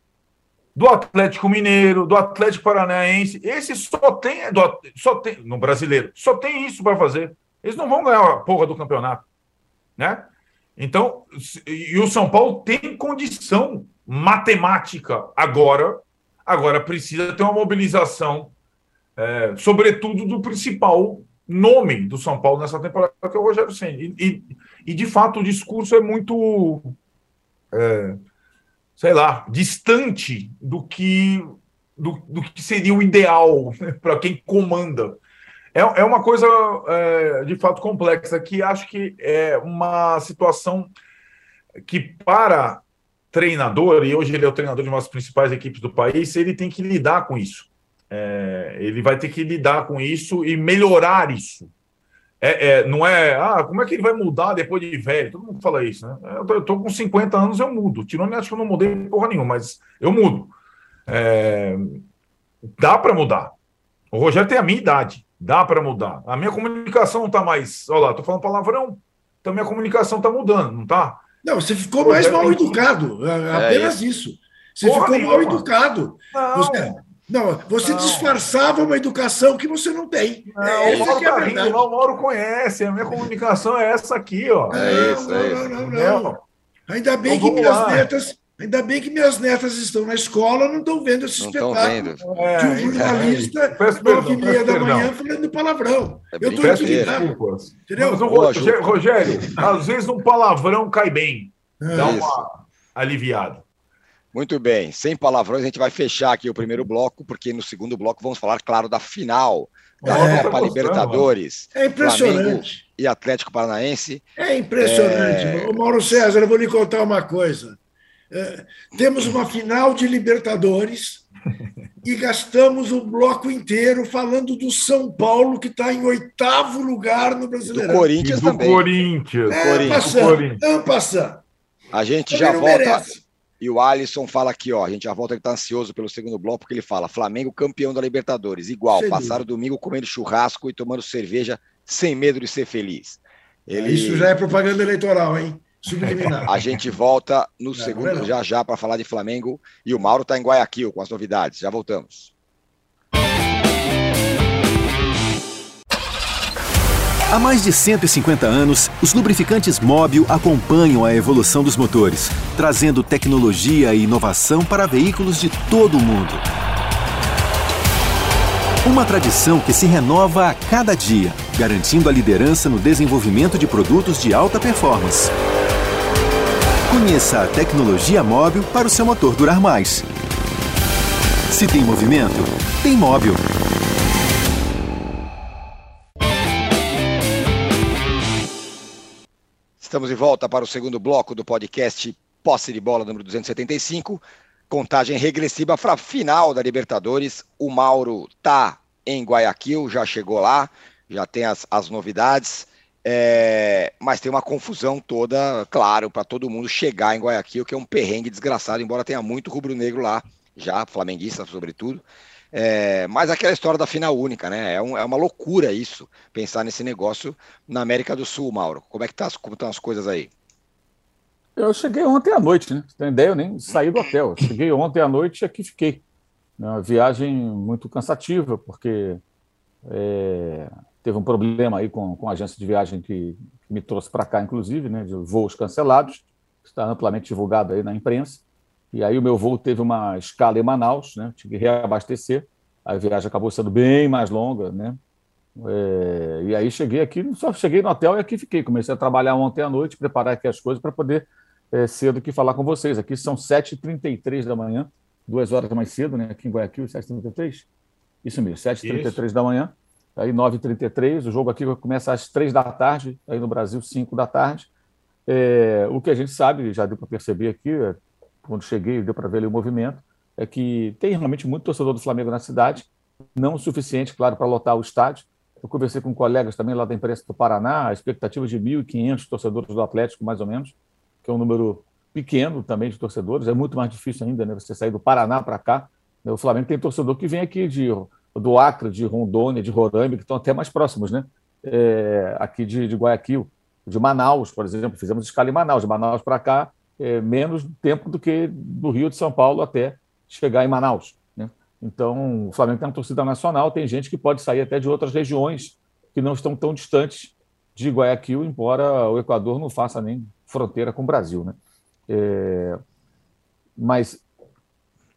do Atlético Mineiro, do Atlético Paranaense. Esse só tem, só tem no brasileiro, só tem isso para fazer. Eles não vão ganhar a porra do campeonato, né? Então, e o São Paulo tem condição matemática agora, agora precisa ter uma mobilização, é, sobretudo do principal nome do São Paulo nessa temporada, que é o Rogério Senna. E, e, e, de fato o discurso é muito é, sei lá, distante do que, do, do que seria o ideal né, para quem comanda. É, é uma coisa é, de fato complexa, que acho que é uma situação que, para treinador, e hoje ele é o treinador de uma das principais equipes do país, ele tem que lidar com isso. É, ele vai ter que lidar com isso e melhorar isso. É, é, não é, ah, como é que ele vai mudar depois de velho? Todo mundo fala isso, né? Eu tô, eu tô com 50 anos, eu mudo. Tirando, acho que eu não mudei porra nenhuma, mas eu mudo. É, dá para mudar. O Rogério tem a minha idade, dá para mudar. A minha comunicação não tá mais. Olha lá, tô falando palavrão, então minha comunicação tá mudando, não tá? Não, você ficou mais mal educado, é, é apenas isso. Você porra ficou nenhuma. mal educado. Não. Você, não, você não. disfarçava uma educação que você não tem. Não, é, o Mauro que é tá rindo, não, o Mauro conhece, a minha comunicação é essa aqui, ó. É isso, é isso. Não, não, não. Ainda bem então, que minhas lá. netas, ainda bem que minhas netas estão na escola, não estão vendo esse não espetáculo de um é, jornalista é, nove e meia da manhã falando palavrão. É Eu estou intimidado. Entendeu? Mas, Rogério, Rogério, às vezes um palavrão cai bem. É. Dá uma aliviada. Muito bem, sem palavrões, a gente vai fechar aqui o primeiro bloco, porque no segundo bloco vamos falar, claro, da final da é, Copa Libertadores. É impressionante. Flamengo e Atlético Paranaense. É impressionante. É... Mauro César, eu vou lhe contar uma coisa. É, temos uma final de Libertadores e gastamos o bloco inteiro falando do São Paulo, que está em oitavo lugar no Brasileirão. Do Corinthians do também. Corinthians. É, passando, passando. A gente já volta. Merece. E o Alisson fala aqui, ó, a gente já volta, ele tá ansioso pelo segundo bloco, porque ele fala: Flamengo campeão da Libertadores, igual, passaram o domingo comendo churrasco e tomando cerveja sem medo de ser feliz. Ele... Isso já é propaganda eleitoral, hein? Subliminar. A gente volta no não, segundo não. já já para falar de Flamengo e o Mauro está em Guayaquil com as novidades. Já voltamos. Há mais de 150 anos, os lubrificantes Móbil acompanham a evolução dos motores, trazendo tecnologia e inovação para veículos de todo o mundo. Uma tradição que se renova a cada dia, garantindo a liderança no desenvolvimento de produtos de alta performance. Conheça a tecnologia móvel para o seu motor durar mais. Se tem movimento, tem móvel. Estamos de volta para o segundo bloco do podcast Posse de Bola número 275. Contagem regressiva para a final da Libertadores. O Mauro tá em Guayaquil, já chegou lá, já tem as, as novidades. É, mas tem uma confusão toda, claro, para todo mundo chegar em Guayaquil, que é um perrengue desgraçado, embora tenha muito rubro-negro lá, já, flamenguista sobretudo. É, mas aquela história da final única, né? É, um, é, uma loucura isso, pensar nesse negócio na América do Sul, Mauro. Como é que tá, como estão as coisas aí? Eu cheguei ontem à noite, né? Você tem ideia? Eu nem saí do hotel. cheguei ontem à noite e aqui fiquei. Uma viagem muito cansativa, porque é, teve um problema aí com, com a agência de viagem que, que me trouxe para cá, inclusive, né? De voos cancelados. Está amplamente divulgado aí na imprensa. E aí o meu voo teve uma escala em Manaus, né? Tive que reabastecer. A viagem acabou sendo bem mais longa, né? É, e aí cheguei aqui, só cheguei no hotel e aqui fiquei. Comecei a trabalhar ontem à noite, preparar aqui as coisas para poder é, cedo que falar com vocês. Aqui são 7h33 da manhã, duas horas mais cedo, né? Aqui em Guayaquil, 7h33? Isso mesmo, 7h33 da manhã. Aí 9h33, o jogo aqui começa às 3 da tarde, aí no Brasil, 5 da tarde. É, o que a gente sabe, já deu para perceber aqui, é quando cheguei, deu para ver ali o movimento, é que tem realmente muito torcedor do Flamengo na cidade, não o suficiente, claro, para lotar o estádio. Eu conversei com colegas também lá da imprensa do Paraná, a expectativa de 1.500 torcedores do Atlético, mais ou menos, que é um número pequeno também de torcedores. É muito mais difícil ainda, né? Você sair do Paraná para cá. O Flamengo tem torcedor que vem aqui de, do Acre, de Rondônia, de Roraima, que estão até mais próximos, né? É, aqui de, de Guayaquil, de Manaus, por exemplo. Fizemos escala em Manaus. De Manaus para cá, é, menos tempo do que do Rio de São Paulo até chegar em Manaus. Né? Então, o Flamengo tem uma torcida nacional, tem gente que pode sair até de outras regiões que não estão tão distantes de Guayaquil, embora o Equador não faça nem fronteira com o Brasil. Né? É... Mas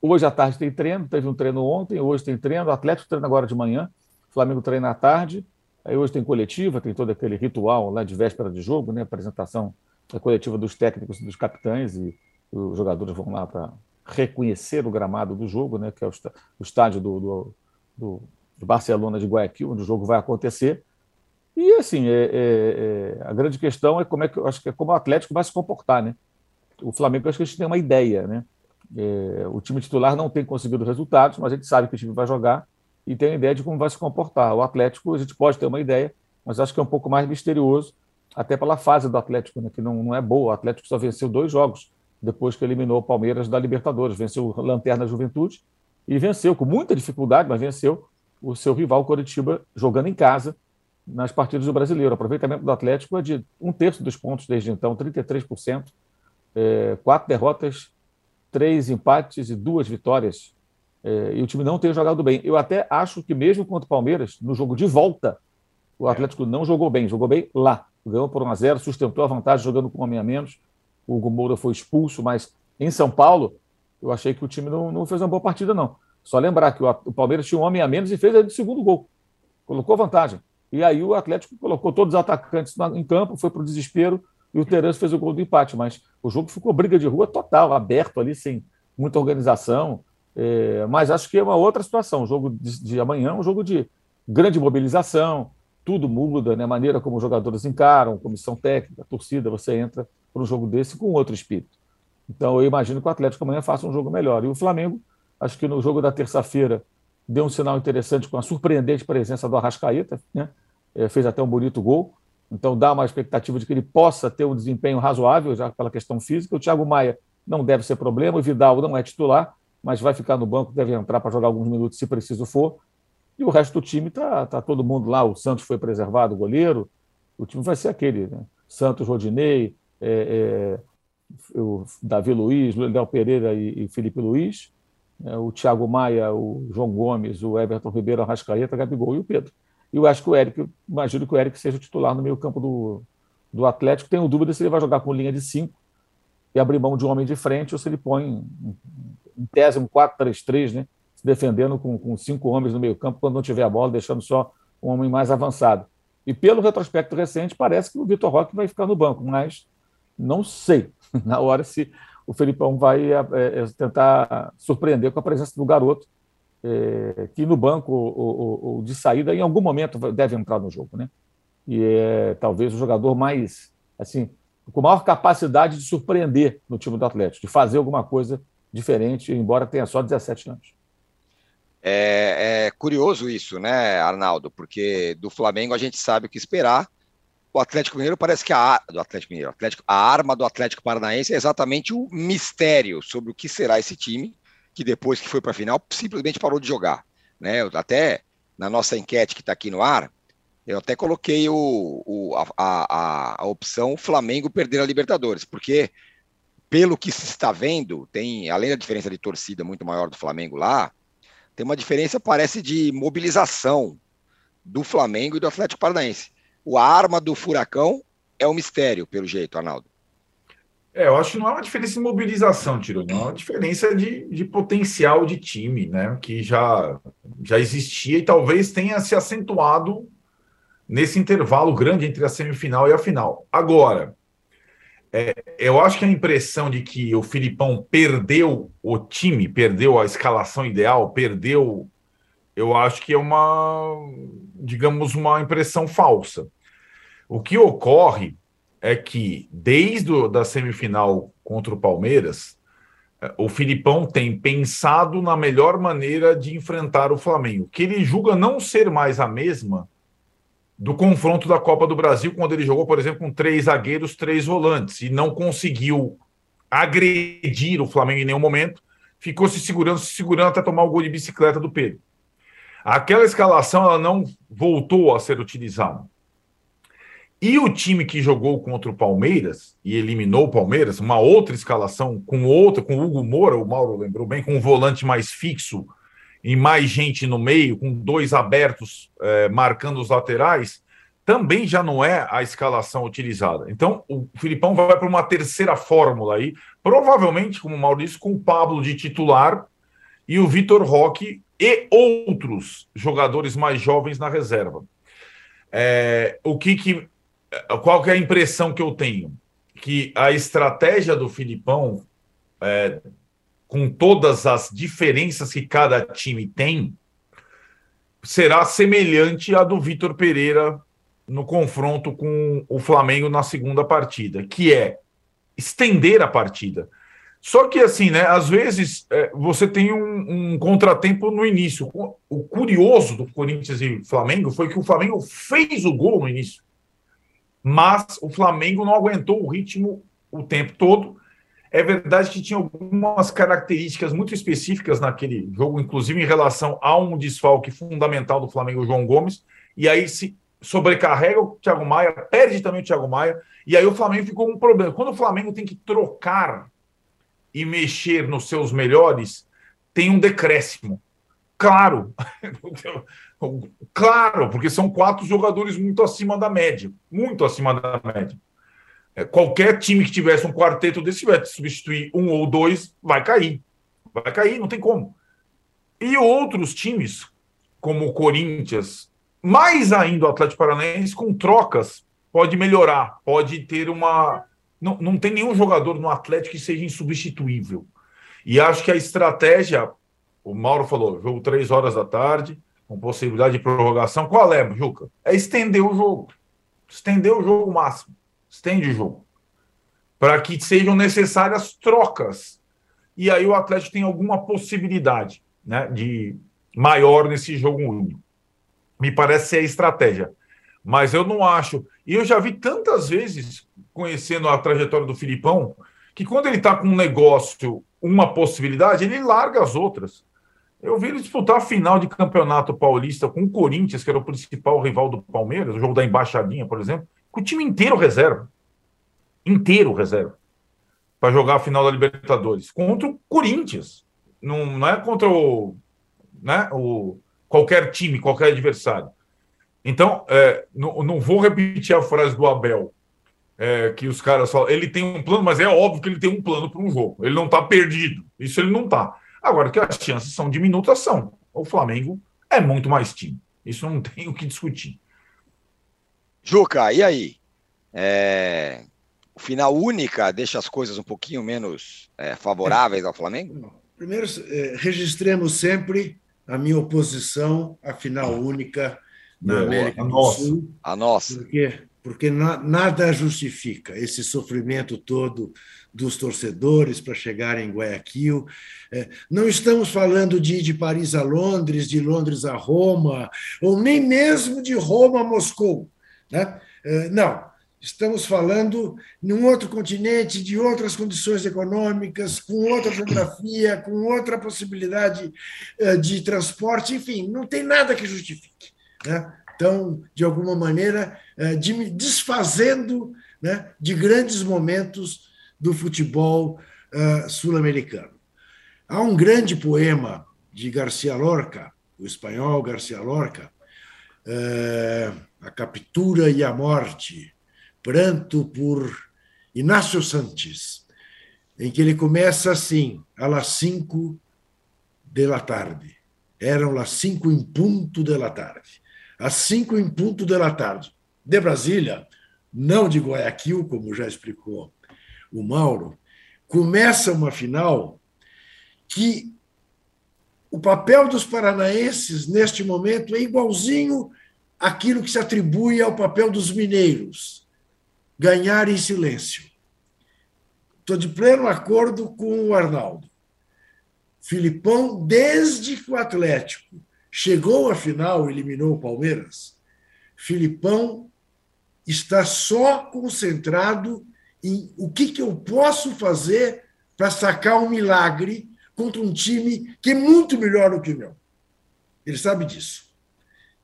hoje à tarde tem treino, teve um treino ontem, hoje tem treino, o Atlético treina agora de manhã, o Flamengo treina à tarde, aí hoje tem coletiva, tem todo aquele ritual lá de véspera de jogo, né? apresentação a coletiva dos técnicos dos capitães e os jogadores vão lá para reconhecer o gramado do jogo, né, que é o, estádio do, do, do, do, Barcelona de Guayaquil, onde o jogo vai acontecer. E assim, é, é, é, a grande questão é como é que acho que é como o Atlético vai se comportar, né? O Flamengo acho que a gente tem uma ideia, né? É, o time titular não tem conseguido resultados, mas a gente sabe que o time vai jogar e tem uma ideia de como vai se comportar. O Atlético a gente pode ter uma ideia, mas acho que é um pouco mais misterioso até pela fase do Atlético, né, que não, não é boa. O Atlético só venceu dois jogos depois que eliminou o Palmeiras da Libertadores. Venceu o Lanterna Juventude e venceu com muita dificuldade, mas venceu o seu rival Coritiba jogando em casa nas partidas do Brasileiro. O aproveitamento do Atlético é de um terço dos pontos desde então, 33%, é, quatro derrotas, três empates e duas vitórias. É, e o time não tem jogado bem. Eu até acho que mesmo contra o Palmeiras, no jogo de volta, o Atlético não jogou bem, jogou bem lá ganhou por 1 a 0 sustentou a vantagem jogando com um homem a menos. O Hugo Moura foi expulso, mas em São Paulo, eu achei que o time não, não fez uma boa partida, não. Só lembrar que o, o Palmeiras tinha um homem a menos e fez o segundo gol. Colocou vantagem. E aí o Atlético colocou todos os atacantes em campo, foi para o desespero e o Terence fez o gol do empate. Mas o jogo ficou briga de rua total, aberto ali, sem muita organização. É, mas acho que é uma outra situação. O jogo de, de amanhã é um jogo de grande mobilização, tudo muda, né? a maneira como os jogadores encaram, comissão técnica, torcida, você entra para um jogo desse com outro espírito. Então eu imagino que o Atlético amanhã faça um jogo melhor. E o Flamengo, acho que no jogo da terça-feira, deu um sinal interessante com a surpreendente presença do Arrascaeta, né? É, fez até um bonito gol. Então dá uma expectativa de que ele possa ter um desempenho razoável, já pela questão física. O Thiago Maia não deve ser problema, o Vidal não é titular, mas vai ficar no banco, deve entrar para jogar alguns minutos se preciso for. E o resto do time está tá todo mundo lá. O Santos foi preservado, o goleiro. O time vai ser aquele: né? Santos, Rodinei, é, é, o Davi Luiz, Léo Pereira e, e Felipe Luiz, é, o Thiago Maia, o João Gomes, o Everton Ribeiro, a Rascaeta, Gabigol e o Pedro. Eu acho que o Eric, imagino que o Eric seja o titular no meio campo do, do Atlético. Tenho dúvida se ele vai jogar com linha de cinco e abrir mão de um homem de frente ou se ele põe em tese um 4-3-3, né? se defendendo com, com cinco homens no meio campo quando não tiver a bola, deixando só um homem mais avançado. E pelo retrospecto recente, parece que o Vitor Roque vai ficar no banco, mas não sei na hora se o Felipão vai é, é, tentar surpreender com a presença do garoto, é, que no banco ou, ou, de saída, em algum momento, deve entrar no jogo. Né? E é talvez o jogador mais, assim, com maior capacidade de surpreender no time do Atlético, de fazer alguma coisa diferente, embora tenha só 17 anos. É, é, curioso isso, né, Arnaldo? Porque do Flamengo a gente sabe o que esperar. O Atlético Mineiro parece que a do Atlético Mineiro, Atlético, a arma do Atlético Paranaense é exatamente o mistério sobre o que será esse time, que depois que foi para a final simplesmente parou de jogar, né? Até na nossa enquete que está aqui no ar, eu até coloquei o, o a, a, a opção Flamengo perder a Libertadores, porque pelo que se está vendo, tem além da diferença de torcida muito maior do Flamengo lá, tem uma diferença, parece, de mobilização do Flamengo e do Atlético Paranaense. O arma do Furacão é um mistério, pelo jeito, Arnaldo. É, eu acho que não é uma diferença de mobilização, Tironi, é uma diferença de, de potencial de time, né? Que já, já existia e talvez tenha se acentuado nesse intervalo grande entre a semifinal e a final. Agora, é, eu acho que a impressão de que o Filipão perdeu o time, perdeu a escalação ideal, perdeu. Eu acho que é uma, digamos, uma impressão falsa. O que ocorre é que, desde a da semifinal contra o Palmeiras, é, o Filipão tem pensado na melhor maneira de enfrentar o Flamengo, que ele julga não ser mais a mesma do confronto da Copa do Brasil, quando ele jogou, por exemplo, com três zagueiros, três volantes, e não conseguiu agredir o Flamengo em nenhum momento, ficou se segurando, se segurando até tomar o gol de bicicleta do Pedro. Aquela escalação ela não voltou a ser utilizada. E o time que jogou contra o Palmeiras e eliminou o Palmeiras, uma outra escalação com outra, com o Hugo Moura, o Mauro lembrou bem, com um volante mais fixo, e mais gente no meio, com dois abertos é, marcando os laterais, também já não é a escalação utilizada. Então, o Filipão vai para uma terceira fórmula aí, provavelmente, como o Maurício, com o Pablo de titular e o Vitor Roque e outros jogadores mais jovens na reserva. É, o que, que qual que é a impressão que eu tenho? Que a estratégia do Filipão é, com todas as diferenças que cada time tem, será semelhante à do Vitor Pereira no confronto com o Flamengo na segunda partida, que é estender a partida. Só que assim, né? Às vezes é, você tem um, um, contratempo no início. O curioso do Corinthians e Flamengo foi que o Flamengo fez o gol no início, mas o Flamengo não aguentou o ritmo o tempo todo é verdade que tinha algumas características muito específicas naquele jogo, inclusive em relação a um desfalque fundamental do Flamengo, João Gomes, e aí se sobrecarrega o Thiago Maia, perde também o Thiago Maia, e aí o Flamengo ficou com um problema. Quando o Flamengo tem que trocar e mexer nos seus melhores, tem um decréscimo. Claro, claro, porque são quatro jogadores muito acima da média, muito acima da média. É, qualquer time que tivesse um quarteto desse, que substituir um ou dois, vai cair. Vai cair, não tem como. E outros times, como o Corinthians, mais ainda o Atlético Paranaense, com trocas, pode melhorar, pode ter uma. Não, não tem nenhum jogador no Atlético que seja insubstituível. E acho que a estratégia, o Mauro falou, jogo três horas da tarde, com possibilidade de prorrogação. Qual é, Juca? É estender o jogo. Estender o jogo máximo estende o jogo, para que sejam necessárias trocas. E aí o Atlético tem alguma possibilidade né, de maior nesse jogo único. Me parece ser a estratégia. Mas eu não acho. E eu já vi tantas vezes, conhecendo a trajetória do Filipão, que quando ele está com um negócio, uma possibilidade, ele larga as outras. Eu vi ele disputar a final de campeonato paulista com o Corinthians, que era o principal rival do Palmeiras, o jogo da embaixadinha, por exemplo com o time inteiro reserva. inteiro reserva para jogar a final da Libertadores contra o Corinthians. Não, não é contra o, né, o qualquer time, qualquer adversário. Então, é, não, não, vou repetir a frase do Abel, é, que os caras falam. Ele tem um plano, mas é óbvio que ele tem um plano para um jogo. Ele não está perdido. Isso ele não está. Agora, que as chances são diminutas, são. O Flamengo é muito mais time. Isso não tem o que discutir. Juca, e aí? É... O final única deixa as coisas um pouquinho menos é, favoráveis ao Flamengo? Primeiro, é, registremos sempre a minha oposição à final única na América do nossa. Sul. A nossa. Porque, porque na, nada justifica esse sofrimento todo dos torcedores para chegar em Guayaquil. É, não estamos falando de ir de Paris a Londres, de Londres a Roma, ou nem mesmo de Roma a Moscou. Né? É, não. Estamos falando em um outro continente, de outras condições econômicas, com outra geografia, com outra possibilidade é, de transporte, enfim, não tem nada que justifique. Né? Então, de alguma maneira, é, desfazendo né, de grandes momentos do futebol sul-americano. Há um grande poema de Garcia Lorca, o espanhol Garcia Lorca, A Captura e a Morte, pranto por Inácio Santos, em que ele começa assim, às cinco da tarde. Eram as cinco em ponto da tarde. Às cinco em ponto da tarde. De Brasília, não de Guayaquil, como já explicou o Mauro, começa uma final que o papel dos paranaenses neste momento é igualzinho àquilo que se atribui ao papel dos mineiros ganhar em silêncio. Estou de pleno acordo com o Arnaldo. Filipão, desde que o Atlético chegou à final, eliminou o Palmeiras, Filipão está só concentrado em o que, que eu posso fazer para sacar um milagre contra um time que é muito melhor do que o meu. Ele sabe disso.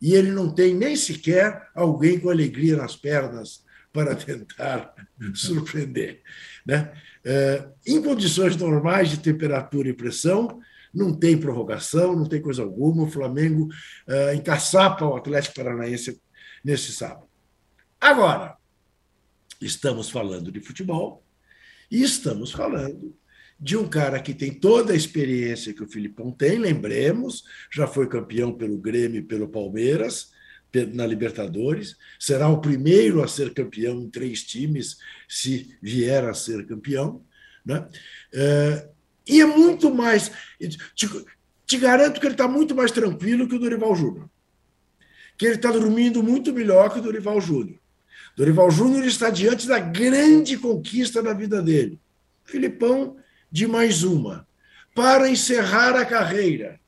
E ele não tem nem sequer alguém com alegria nas pernas para tentar surpreender. Né? É, em condições normais de temperatura e pressão, não tem prorrogação, não tem coisa alguma. O Flamengo é, encaçapa o Atlético Paranaense nesse sábado. Agora, estamos falando de futebol e estamos falando de um cara que tem toda a experiência que o Filipão tem, lembremos, já foi campeão pelo Grêmio e pelo Palmeiras, na Libertadores, será o primeiro a ser campeão em três times, se vier a ser campeão. Né? É, e é muito mais. Te, garanto que ele está muito mais tranquilo que o Dorival Júnior. Que ele está dormindo muito melhor que o Dorival Júnior. Dorival Júnior está diante da grande conquista da vida dele. Filipão, de mais uma. Para encerrar a carreira.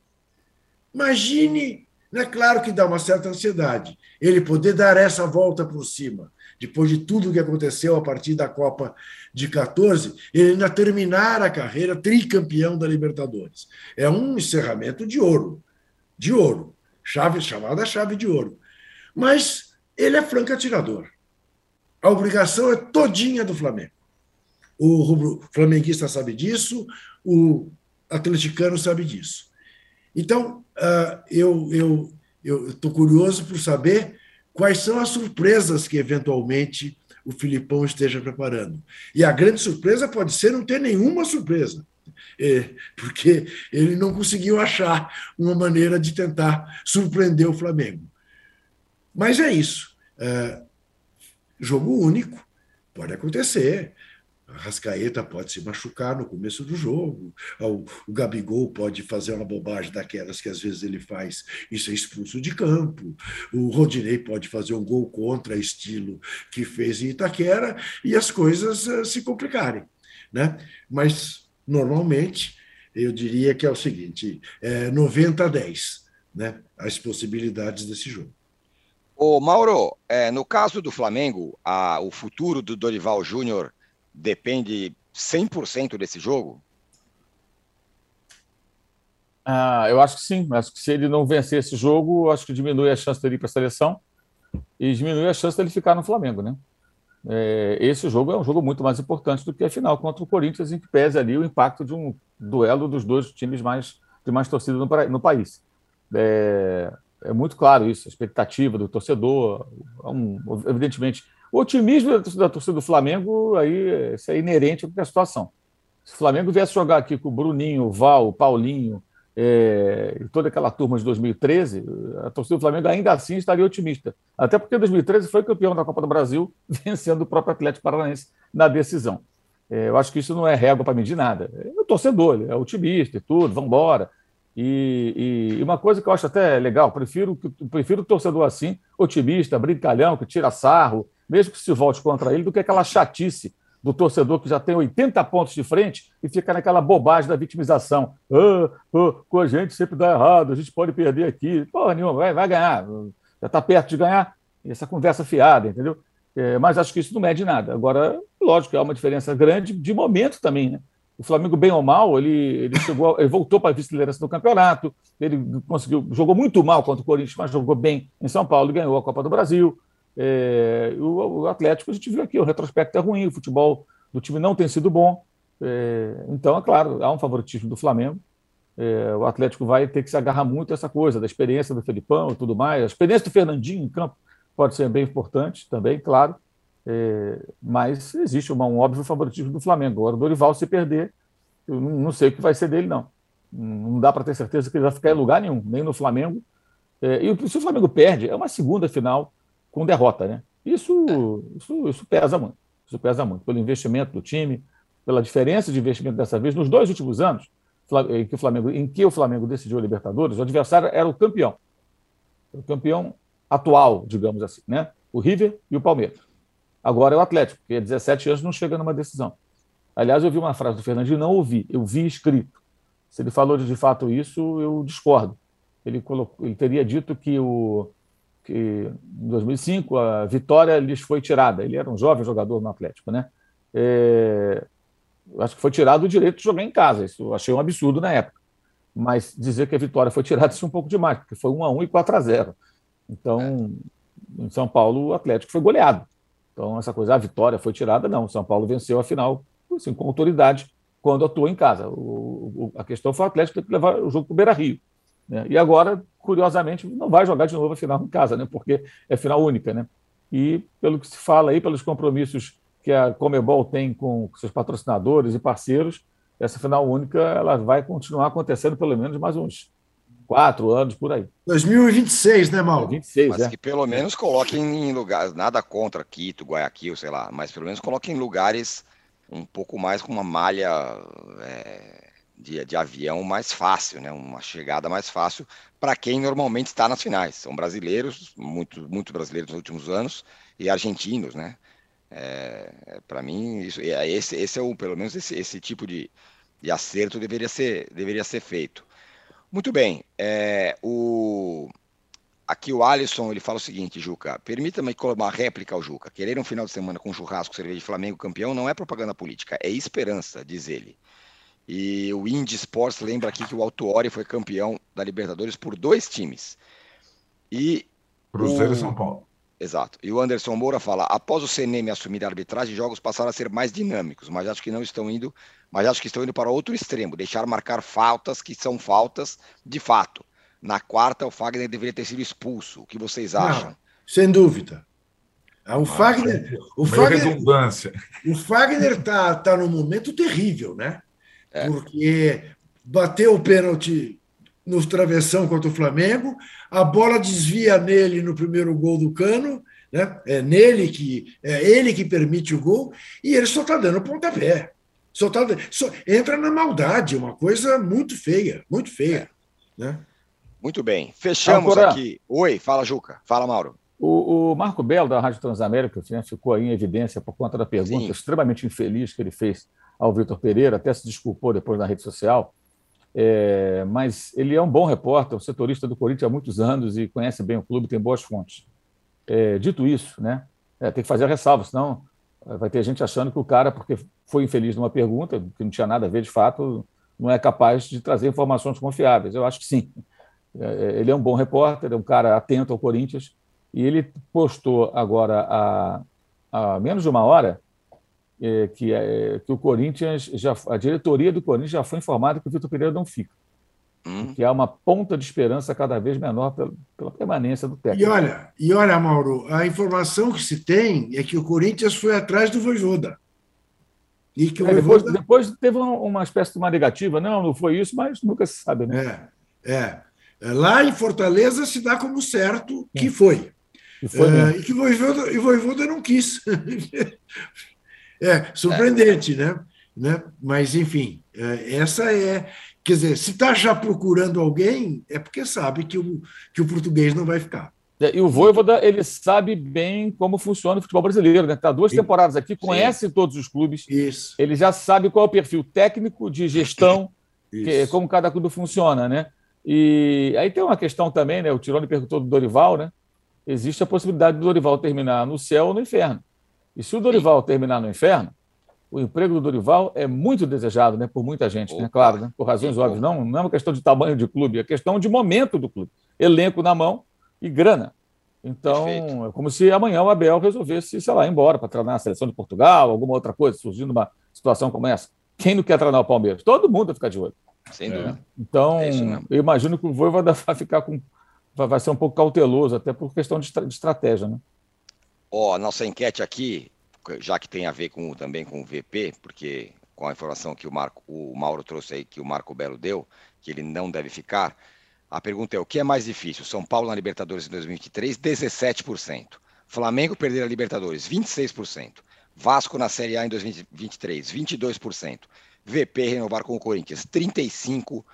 Imagine é claro que dá uma certa ansiedade ele poder dar essa volta por cima, depois de tudo que aconteceu a partir da Copa de 14, ele ainda terminar a carreira tricampeão da Libertadores. É um encerramento de ouro, de ouro, chave chamada chave de ouro. Mas ele é franco atirador. A obrigação é todinha do Flamengo. O flamenguista sabe disso, o atleticano sabe disso. Então, uh, eu estou curioso por saber quais são as surpresas que, eventualmente, o Filipão esteja preparando. E a grande surpresa pode ser não ter nenhuma surpresa, é, porque ele não conseguiu achar uma maneira de tentar surpreender o Flamengo. Mas é isso. É, jogo único, pode acontecer. Rascaeta pode se machucar no começo do jogo, o, Gabigol pode fazer uma bobagem daquelas que às vezes ele faz e ser expulso de campo, o Rodinei pode fazer um gol contra estilo que fez em Itaquera e as coisas uh, se complicarem. Né? Mas, normalmente, eu diria que é o seguinte: é 90 a 10 né? as possibilidades desse jogo. Ô, Mauro, é, no caso do Flamengo, a, o futuro do Dorival Júnior depende 100% desse jogo? Ah, eu acho que sim. Acho que se ele não vencer esse jogo, acho que diminui a chance dele ir para a seleção e diminui a chance dele ficar no Flamengo, né? é, esse jogo é um jogo muito mais importante do que a final contra o Corinthians, em que pese ali o impacto de um duelo dos dois times mais, de mais torcida no, no país. É, é, muito claro isso, a expectativa do torcedor, é um, evidentemente. O otimismo da torcida do Flamengo aí, é inerente à situação. Se o Flamengo viesse jogar aqui com o Bruninho, o Val, o Paulinho, é, e toda aquela turma de 2013, a torcida do Flamengo ainda assim estaria otimista. Até porque 2013 foi campeão da Copa do Brasil, vencendo o próprio Atlético Paranaense na decisão. É, eu acho que isso não é régua para medir nada. É o torcedor, ele é otimista e tudo, vamos embora. E, e, uma coisa que eu acho até legal, prefiro, prefiro o torcedor assim, otimista, brincalhão, que tira sarro, mesmo que se volte contra ele, do que aquela chatice do torcedor que já tem 80 pontos de frente e fica naquela bobagem da vitimização. Ah, com a gente sempre dá errado, a gente pode perder aqui. Porra nenhuma, vai, vai ganhar. Já está perto de ganhar. Essa conversa fiada, entendeu? É, mas acho que isso não mede nada. Agora, lógico, há uma diferença grande de momento também, né? O Flamengo, bem ou mal, ele, ele chegou, ele voltou para a vice-liderança do campeonato, ele conseguiu, jogou muito mal contra o Corinthians, mas jogou bem em São Paulo e ganhou a Copa do Brasil. É, o, o, Atlético, a gente viu aqui, o retrospecto é ruim, o futebol do time não tem sido bom. É, então, é claro, há um favoritismo do Flamengo. É, o Atlético vai ter que se agarrar muito a essa coisa, da experiência do Felipão e tudo mais. A experiência do Fernandinho em campo pode ser bem importante também, claro. É, mas existe uma, um óbvio favoritismo do Flamengo. Agora, o Dorival, se perder, eu não, não sei o que vai ser dele, não. Não dá para ter certeza que ele vai ficar em lugar nenhum, nem no Flamengo. É, e se o Flamengo perde, é uma segunda final com derrota, né? Isso, isso, isso pesa muito. Isso pesa muito pelo investimento do time, pela diferença de investimento dessa vez. Nos dois últimos anos, em que o Flamengo, em que o Flamengo decidiu a Libertadores, o adversário era o campeão, o campeão atual, digamos assim, né? O River e o Palmeiras. Agora é o Atlético, que há 17 anos não chega numa decisão. Aliás, eu vi uma frase do Fernandinho, não ouvi, eu vi escrito. Se ele falou de, de fato isso, eu discordo. Ele, colocou, ele teria dito que o, que em 2005 a vitória lhes foi tirada. Ele era um jovem jogador no Atlético, né? É, acho que foi tirado o direito de jogar em casa. Isso eu achei um absurdo na época. Mas dizer que a vitória foi tirada isso é um pouco demais, porque foi 1 a 1 e 4 a 0. Então, em São Paulo, o Atlético foi goleado. Então, essa coisa, a vitória foi tirada, não. O São Paulo venceu a final assim, com autoridade quando atuou em casa. O, o, a questão foi o Atlético ter que levar o jogo para o Beira Rio. Né? E agora, curiosamente, não vai jogar de novo a final em casa, né? porque é final única. Né? E pelo que se fala aí, pelos compromissos que a Comebol tem com seus patrocinadores e parceiros, essa final única ela vai continuar acontecendo pelo menos mais uns quatro anos por aí. 2026, né, Mauro? 26, mas é. que pelo menos coloquem em lugares, nada contra Quito, Guayaquil, sei lá, mas pelo menos coloquem em lugares um pouco mais com uma malha é, de, de avião mais fácil, né? uma chegada mais fácil para quem normalmente está nas finais. São brasileiros, muito, muito brasileiros nos últimos anos, e argentinos, né? É, para mim, isso, é, esse, esse é o, pelo menos esse, esse tipo de, de acerto deveria ser, deveria ser feito. Muito bem. É, o, aqui o Alisson ele fala o seguinte, Juca. Permita-me uma réplica ao Juca. Querer um final de semana com churrasco, cerveja de Flamengo campeão não é propaganda política, é esperança, diz ele. E o Indy Sports lembra aqui que o Autuori foi campeão da Libertadores por dois times. E Cruzeiro o... e São Paulo. Exato. E o Anderson Moura fala: após o CNM assumir a arbitragem, jogos passaram a ser mais dinâmicos, mas acho que não estão indo, mas acho que estão indo para outro extremo, deixar marcar faltas que são faltas de fato. Na quarta, o Fagner deveria ter sido expulso. O que vocês acham? Não, sem dúvida. Ah, o Fagner, o Fagner, redundância. O Fagner está tá num momento terrível, né? É. Porque bateu o pênalti no travessão contra o Flamengo, a bola desvia nele no primeiro gol do Cano, né? É nele que é ele que permite o gol e ele só está dando pontapé. Só tá, só, entra na maldade, uma coisa muito feia, muito feia, é. né? Muito bem. Fechamos Agora, aqui. Oi, fala Juca. Fala Mauro. O, o, Marco Belo, da Rádio Transamérica, né, ficou aí em evidência por conta da pergunta Sim. extremamente infeliz que ele fez ao Vitor Pereira, até se desculpou depois na rede social. É, mas ele é um bom repórter, um setorista do Corinthians há muitos anos e conhece bem o clube, tem boas fontes. É, dito isso, né, é, tem que fazer a ressalva, senão vai ter gente achando que o cara, porque foi infeliz numa pergunta, que não tinha nada a ver de fato, não é capaz de trazer informações confiáveis. Eu acho que sim. É, é, ele é um bom repórter, é um cara atento ao Corinthians, e ele postou agora a, há menos de uma hora é, que, é, que o Corinthians, já, a diretoria do Corinthians já foi informada que o Vitor Pereira não fica. Hum. Que há uma ponta de esperança cada vez menor pela, pela permanência do técnico. E olha, e olha, Mauro, a informação que se tem é que o Corinthians foi atrás do Voivoda. E que o é, Voivoda... depois, depois teve uma espécie de uma negativa. Não, não foi isso, mas nunca se sabe. Né? É, é. Lá em Fortaleza se dá como certo que foi. E, foi é, e que o Voivoda, e Voivoda não quis. é surpreendente, né? né? Mas, enfim, é, essa é. Quer dizer, se está já procurando alguém, é porque sabe que o, que o português não vai ficar. É, e o Voivoda, ele sabe bem como funciona o futebol brasileiro, né? Está duas temporadas aqui, conhece Sim. todos os clubes. Isso. Ele já sabe qual é o perfil técnico, de gestão, que, como cada clube funciona, né? E aí tem uma questão também, né? O Tirone perguntou do Dorival, né? Existe a possibilidade do Dorival terminar no céu ou no inferno. E se o Dorival terminar no inferno, o emprego do Dorival é muito desejado, né? Por muita gente, né? Claro, né? Por razões óbvias. Não, não é uma questão de tamanho de clube, é questão de momento do clube. Elenco na mão e grana. Então, Perfeito. é como se amanhã o Abel resolvesse, sei lá, ir embora para treinar a seleção de Portugal, alguma outra coisa, surgindo uma situação como essa. Quem não quer treinar o Palmeiras? Todo mundo vai ficar de olho. Sem dúvida. É. Então, é eu imagino que o Voi vai ficar com. Vai ser um pouco cauteloso, até por questão de, de estratégia, né? Ó, nossa enquete aqui, já que tem a ver com, também com o VP, porque com a informação que o, Marco, o Mauro trouxe aí, que o Marco Belo deu, que ele não deve ficar, a pergunta é: o que é mais difícil? São Paulo na Libertadores em 2023, 17%. Flamengo perder a Libertadores, 26%. Vasco na Série A em 2023, 22%. VP renovar com o Corinthians, 35%.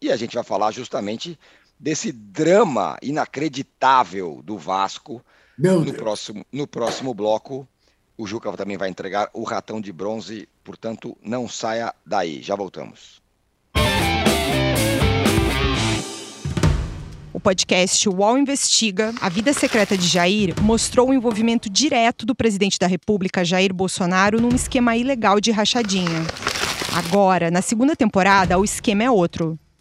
E a gente vai falar justamente desse drama inacreditável do Vasco Meu no Deus. próximo, no próximo bloco. O Juca também vai entregar o ratão de bronze, portanto, não saia daí. Já voltamos. O podcast UOL Investiga, A Vida Secreta de Jair, mostrou o envolvimento direto do presidente da República, Jair Bolsonaro, num esquema ilegal de rachadinha. Agora, na segunda temporada, o esquema é outro.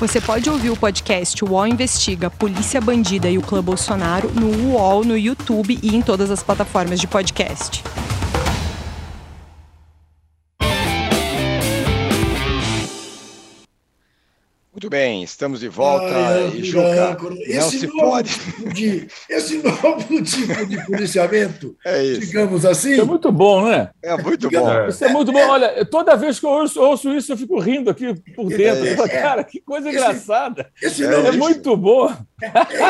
Você pode ouvir o podcast UOL Investiga Polícia Bandida e o Clã Bolsonaro no UOL, no YouTube e em todas as plataformas de podcast. Muito bem, estamos de volta. Ai, e, Juca, não se pode. Tipo de, esse novo tipo de policiamento, é isso. digamos assim. Isso é muito bom, né? É muito bom. Isso é muito bom. Olha, toda vez que eu ouço, ouço isso, eu fico rindo aqui por dentro. É, Cara, que coisa esse, engraçada. Esse é, é muito bom.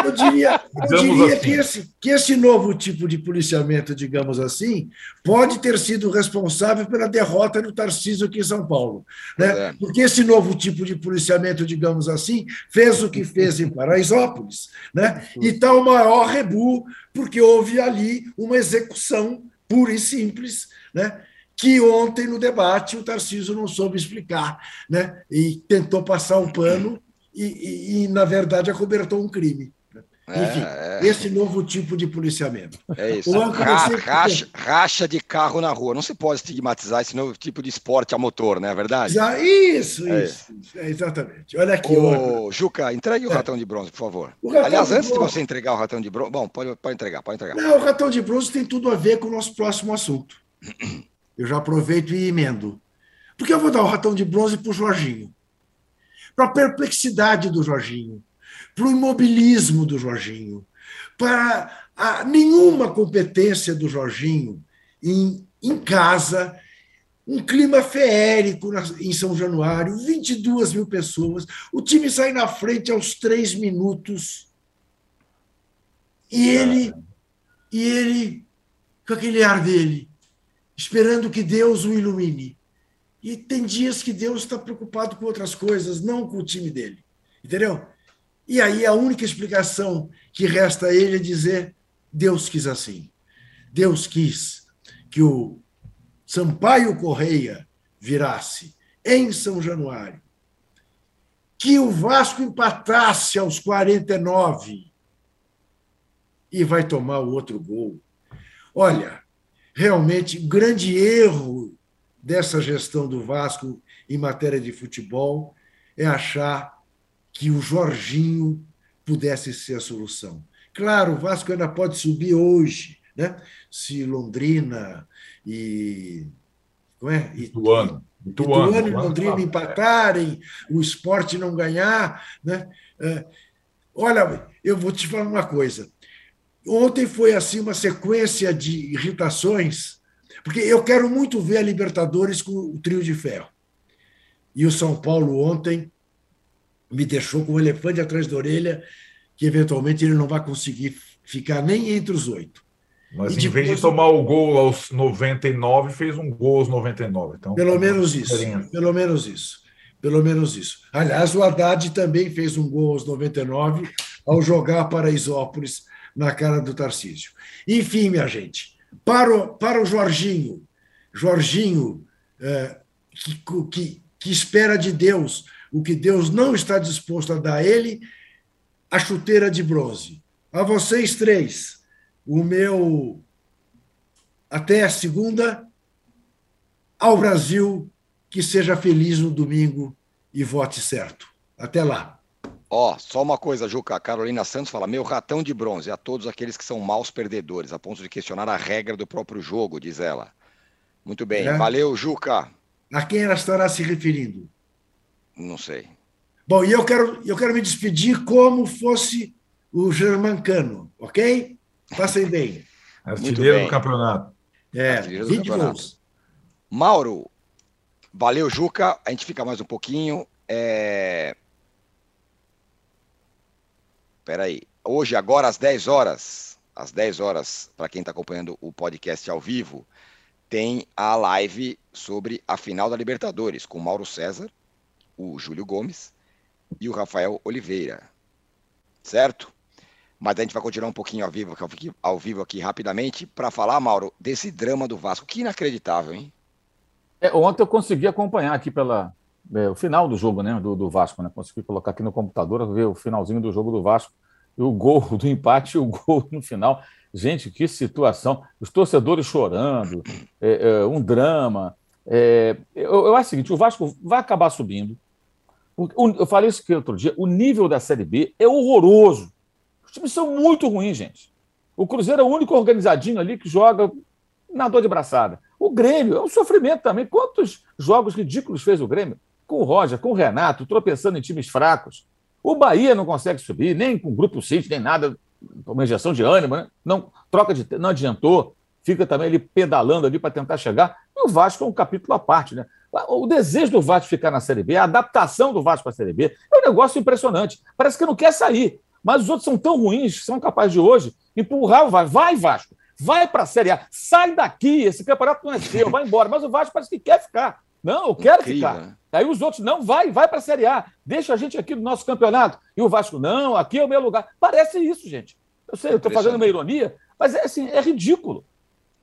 Eu diria, eu diria assim. que, esse, que esse novo tipo de policiamento, digamos assim, pode ter sido responsável pela derrota do Tarcísio aqui em São Paulo. Né? É. Porque esse novo tipo de policiamento, digamos assim, fez o que fez em Paraisópolis. Né? E está o maior rebu, porque houve ali uma execução pura e simples, né? que ontem no debate o Tarcísio não soube explicar, né? e tentou passar um pano e, e, e na verdade, acobertou um crime. É, Enfim, é. esse novo tipo de policiamento. É isso. Ra racha, racha, de carro na rua. Não se pode estigmatizar esse novo tipo de esporte a motor, não é verdade? Isso, é isso. É, exatamente. Olha aqui. Ô, Juca, entregue o é. ratão de bronze, por favor. Aliás, antes de, de você entregar o ratão de bronze. Bom, pode, pode entregar, pode entregar. Não, o ratão de bronze tem tudo a ver com o nosso próximo assunto. Eu já aproveito e emendo. Porque eu vou dar o ratão de bronze para o Jorginho para a perplexidade do Jorginho, para o imobilismo do Jorginho, para a nenhuma competência do Jorginho em, em casa, um clima feérico em São Januário, 22 mil pessoas, o time sai na frente aos três minutos e ele, e ele com aquele ar dele, esperando que Deus o ilumine. E tem dias que Deus está preocupado com outras coisas, não com o time dele. Entendeu? E aí a única explicação que resta a ele é dizer: Deus quis assim. Deus quis que o Sampaio Correia virasse em São Januário, que o Vasco empatasse aos 49 e vai tomar o outro gol. Olha, realmente, grande erro dessa gestão do Vasco em matéria de futebol é achar que o Jorginho pudesse ser a solução. Claro, o Vasco ainda pode subir hoje, né? se Londrina e. Como é? Ituano. Ituano, Ituano e Londrina empatarem, o esporte não ganhar. Né? É, olha, eu vou te falar uma coisa. Ontem foi assim uma sequência de irritações, porque eu quero muito ver a Libertadores com o trio de ferro. E o São Paulo ontem me deixou com um elefante atrás da orelha, que eventualmente ele não vai conseguir ficar nem entre os oito. Mas e em vez de tomar o gol aos 99, fez um gol aos 99. Então, pelo menos isso. Pelo menos isso. Pelo menos isso. Aliás, o Haddad também fez um gol aos 99 ao jogar para Isópolis na cara do Tarcísio. Enfim, minha gente, para o, para o Jorginho, Jorginho, é, que, que, que espera de Deus o que Deus não está disposto a dar a ele, a chuteira de bronze. A vocês três, o meu até a segunda, ao Brasil, que seja feliz no domingo e vote certo. Até lá. Ó, oh, só uma coisa, Juca. A Carolina Santos fala: meu ratão de bronze a todos aqueles que são maus perdedores, a ponto de questionar a regra do próprio jogo, diz ela. Muito bem. É. Valeu, Juca. A quem ela estará se referindo? Não sei. Bom, e eu quero, eu quero me despedir como fosse o Germancano, ok? Passem bem. Artilheiro do campeonato. É, Artilheiro 20 gols. Mauro, valeu, Juca. A gente fica mais um pouquinho. É... Peraí. Hoje, agora, às 10 horas, às 10 horas, para quem está acompanhando o podcast ao vivo, tem a live sobre a final da Libertadores, com Mauro César, o Júlio Gomes e o Rafael Oliveira. Certo? Mas a gente vai continuar um pouquinho ao vivo, ao vivo aqui rapidamente para falar, Mauro, desse drama do Vasco. Que inacreditável, hein? É, ontem eu consegui acompanhar aqui pela é, o final do jogo, né, do, do, Vasco, né? Consegui colocar aqui no computador ver o finalzinho do jogo do Vasco e o gol do empate e o gol no final. Gente, que situação! Os torcedores chorando, é, é, um drama. É, eu, eu acho o seguinte: o Vasco vai acabar subindo. Eu falei isso aqui outro dia, o nível da Série B é horroroso. Os times são muito ruins, gente. O Cruzeiro é o único organizadinho ali que joga na dor de braçada. O Grêmio é um sofrimento também. Quantos jogos ridículos fez o Grêmio? Com o Roger, com o Renato, tropeçando em times fracos. O Bahia não consegue subir, nem com o Grupo City, nem nada, uma injeção de ânimo, né? não, troca de, não adiantou, fica também ali pedalando ali para tentar chegar. E o Vasco é um capítulo à parte, né? O desejo do Vasco ficar na Série B, a adaptação do Vasco para a Série B, é um negócio impressionante. Parece que não quer sair. Mas os outros são tão ruins que são capazes de hoje empurrar o Vasco. Vai, Vasco! Vai para a Série A. Sai daqui, esse campeonato não é seu, vai embora. Mas o Vasco parece que quer ficar. Não, eu quero Incrível, ficar. Né? Aí os outros, não, vai, vai para a Série A. Deixa a gente aqui no nosso campeonato. E o Vasco, não, aqui é o meu lugar. Parece isso, gente. Eu sei, eu estou fazendo uma ironia, mas é assim, é ridículo.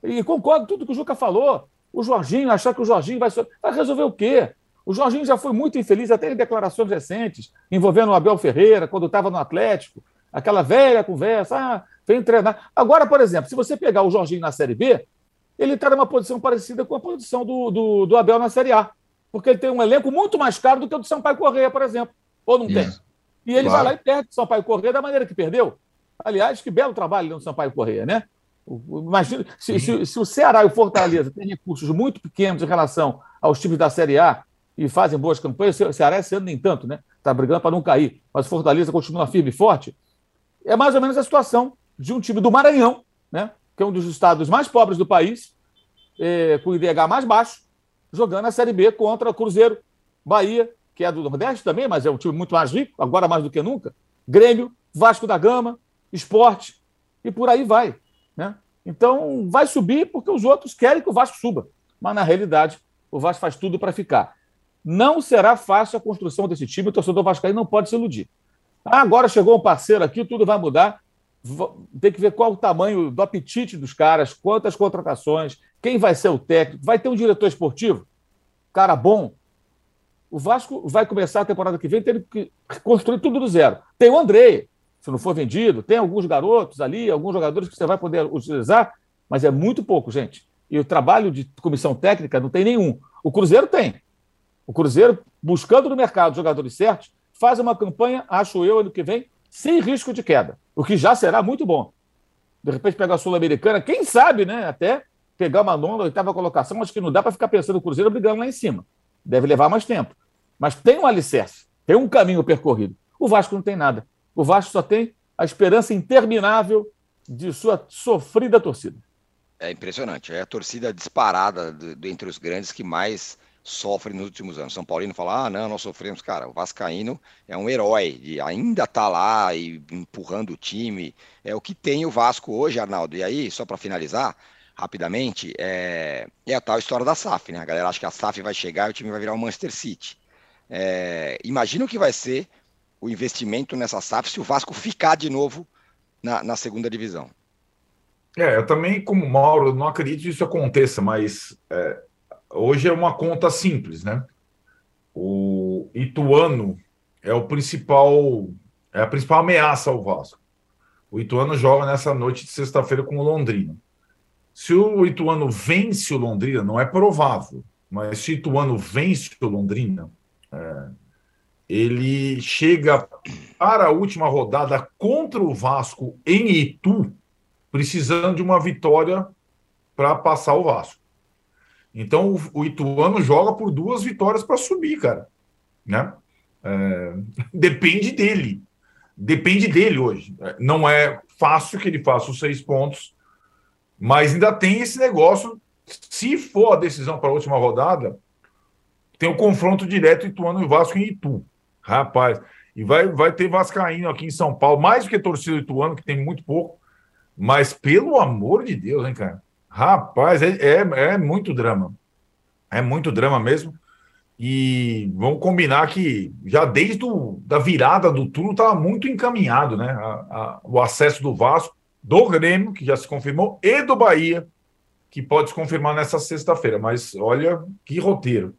E concordo com tudo que o Juca falou. O Jorginho, achar que o Jorginho vai, vai resolver o quê? O Jorginho já foi muito infeliz, até em declarações recentes, envolvendo o Abel Ferreira, quando estava no Atlético. Aquela velha conversa, ah, vem treinar. Agora, por exemplo, se você pegar o Jorginho na Série B, ele está numa posição parecida com a posição do, do, do, Abel na Série A. Porque ele tem um elenco muito mais caro do que o do Sampaio Correia, por exemplo. Ou não Isso. tem? E ele claro. vai lá e perde o Sampaio Correia da maneira que perdeu. Aliás, que belo trabalho no Sampaio Correia, né? Imagina, se, se, se, o Ceará e o Fortaleza têm recursos muito pequenos em relação aos times da Série A e fazem boas campanhas, o Ceará esse ano nem tanto, né? Está brigando para não cair, mas o Fortaleza continua firme e forte. É mais ou menos a situação de um time do Maranhão, né? que é um dos estados mais pobres do país, é, com o IDH mais baixo, jogando a Série B contra o Cruzeiro, Bahia, que é do Nordeste também, mas é um time muito mais rico, agora mais do que nunca, Grêmio, Vasco da Gama, Esporte, e por aí vai. Então, vai subir porque os outros querem que o Vasco suba. Mas, na realidade, o Vasco faz tudo para ficar. Não será fácil a construção desse time, o torcedor vascaíno não pode se iludir. Agora chegou um parceiro aqui, tudo vai mudar. tem que ver qual o tamanho do apetite dos caras, quantas contratações, quem vai ser o técnico, vai ter um diretor esportivo, cara bom. O Vasco vai começar a temporada que vem tendo que construir tudo do zero. Tem o André, se não for vendido, tem alguns garotos ali, alguns jogadores que você vai poder utilizar, mas é muito pouco, gente. E o trabalho de comissão técnica não tem nenhum. O Cruzeiro tem. O Cruzeiro, buscando no mercado jogadores certos, faz uma campanha, acho eu, ano que vem, sem risco de queda, o que já será muito bom. De repente pegar a Sul-Americana, quem sabe, né? Até pegar uma nona, oitava colocação, acho que não dá para ficar pensando o Cruzeiro brigando lá em cima. Deve levar mais tempo. Mas tem um alicerce, tem um caminho percorrido. O Vasco não tem nada. O Vasco só tem a esperança interminável de sua sofrida torcida. É impressionante. É a torcida disparada do, do, entre os grandes que mais sofre nos últimos anos. São Paulino fala: ah, não, nós sofremos. Cara, o Vascaíno é um herói, de ainda tá lá e empurrando o time. É o que tem o Vasco hoje, Arnaldo. E aí, só para finalizar, rapidamente, é, é a tal história da SAF, né? A galera acha que a SAF vai chegar e o time vai virar o Manchester City. É, imagina o que vai ser o investimento nessa SAF se o Vasco ficar de novo na, na segunda divisão. É, eu também, como Mauro, não acredito que isso aconteça, mas é, hoje é uma conta simples, né? O Ituano é o principal, é a principal ameaça ao Vasco. O Ituano joga nessa noite de sexta-feira com o Londrina. Se o Ituano vence o Londrina, não é provável, mas se o Ituano vence o Londrina, é, ele chega para a última rodada contra o Vasco em Itu, precisando de uma vitória para passar o Vasco. Então o, Ituano joga por duas vitórias para subir, cara. Né? É, depende dele. Depende dele hoje. Não é fácil que ele faça os seis pontos, mas ainda tem esse negócio. Se for a decisão para a última rodada, tem o um confronto direto Ituano e Vasco em Itu. Rapaz, e vai, vai ter Vascaíno aqui em São Paulo, mais do que torcida Ituano, que tem muito pouco. Mas pelo amor de Deus, hein, cara? Rapaz, é, é, é muito drama. É muito drama mesmo. E vamos combinar que já desde o, da virada do turno estava muito encaminhado, né? A, a, o acesso do Vasco, do Grêmio, que já se confirmou, e do Bahia, que pode se confirmar nessa sexta-feira. Mas olha que roteiro.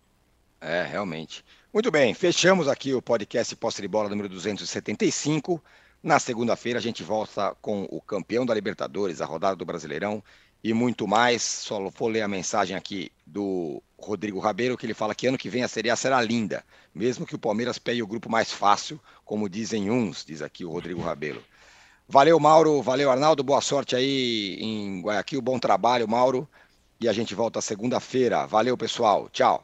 É, realmente. Muito bem, fechamos aqui o podcast Posse de Bola número 275. Na segunda-feira a gente volta com o campeão da Libertadores, a rodada do Brasileirão e muito mais. Só vou ler a mensagem aqui do Rodrigo Rabeiro, que ele fala que ano que vem a Série A será linda, mesmo que o Palmeiras pegue o grupo mais fácil, como dizem uns, diz aqui o Rodrigo Rabelo. Valeu, Mauro, valeu, Arnaldo, boa sorte aí em Guayaquil, bom trabalho, Mauro, e a gente volta segunda-feira. Valeu, pessoal, tchau.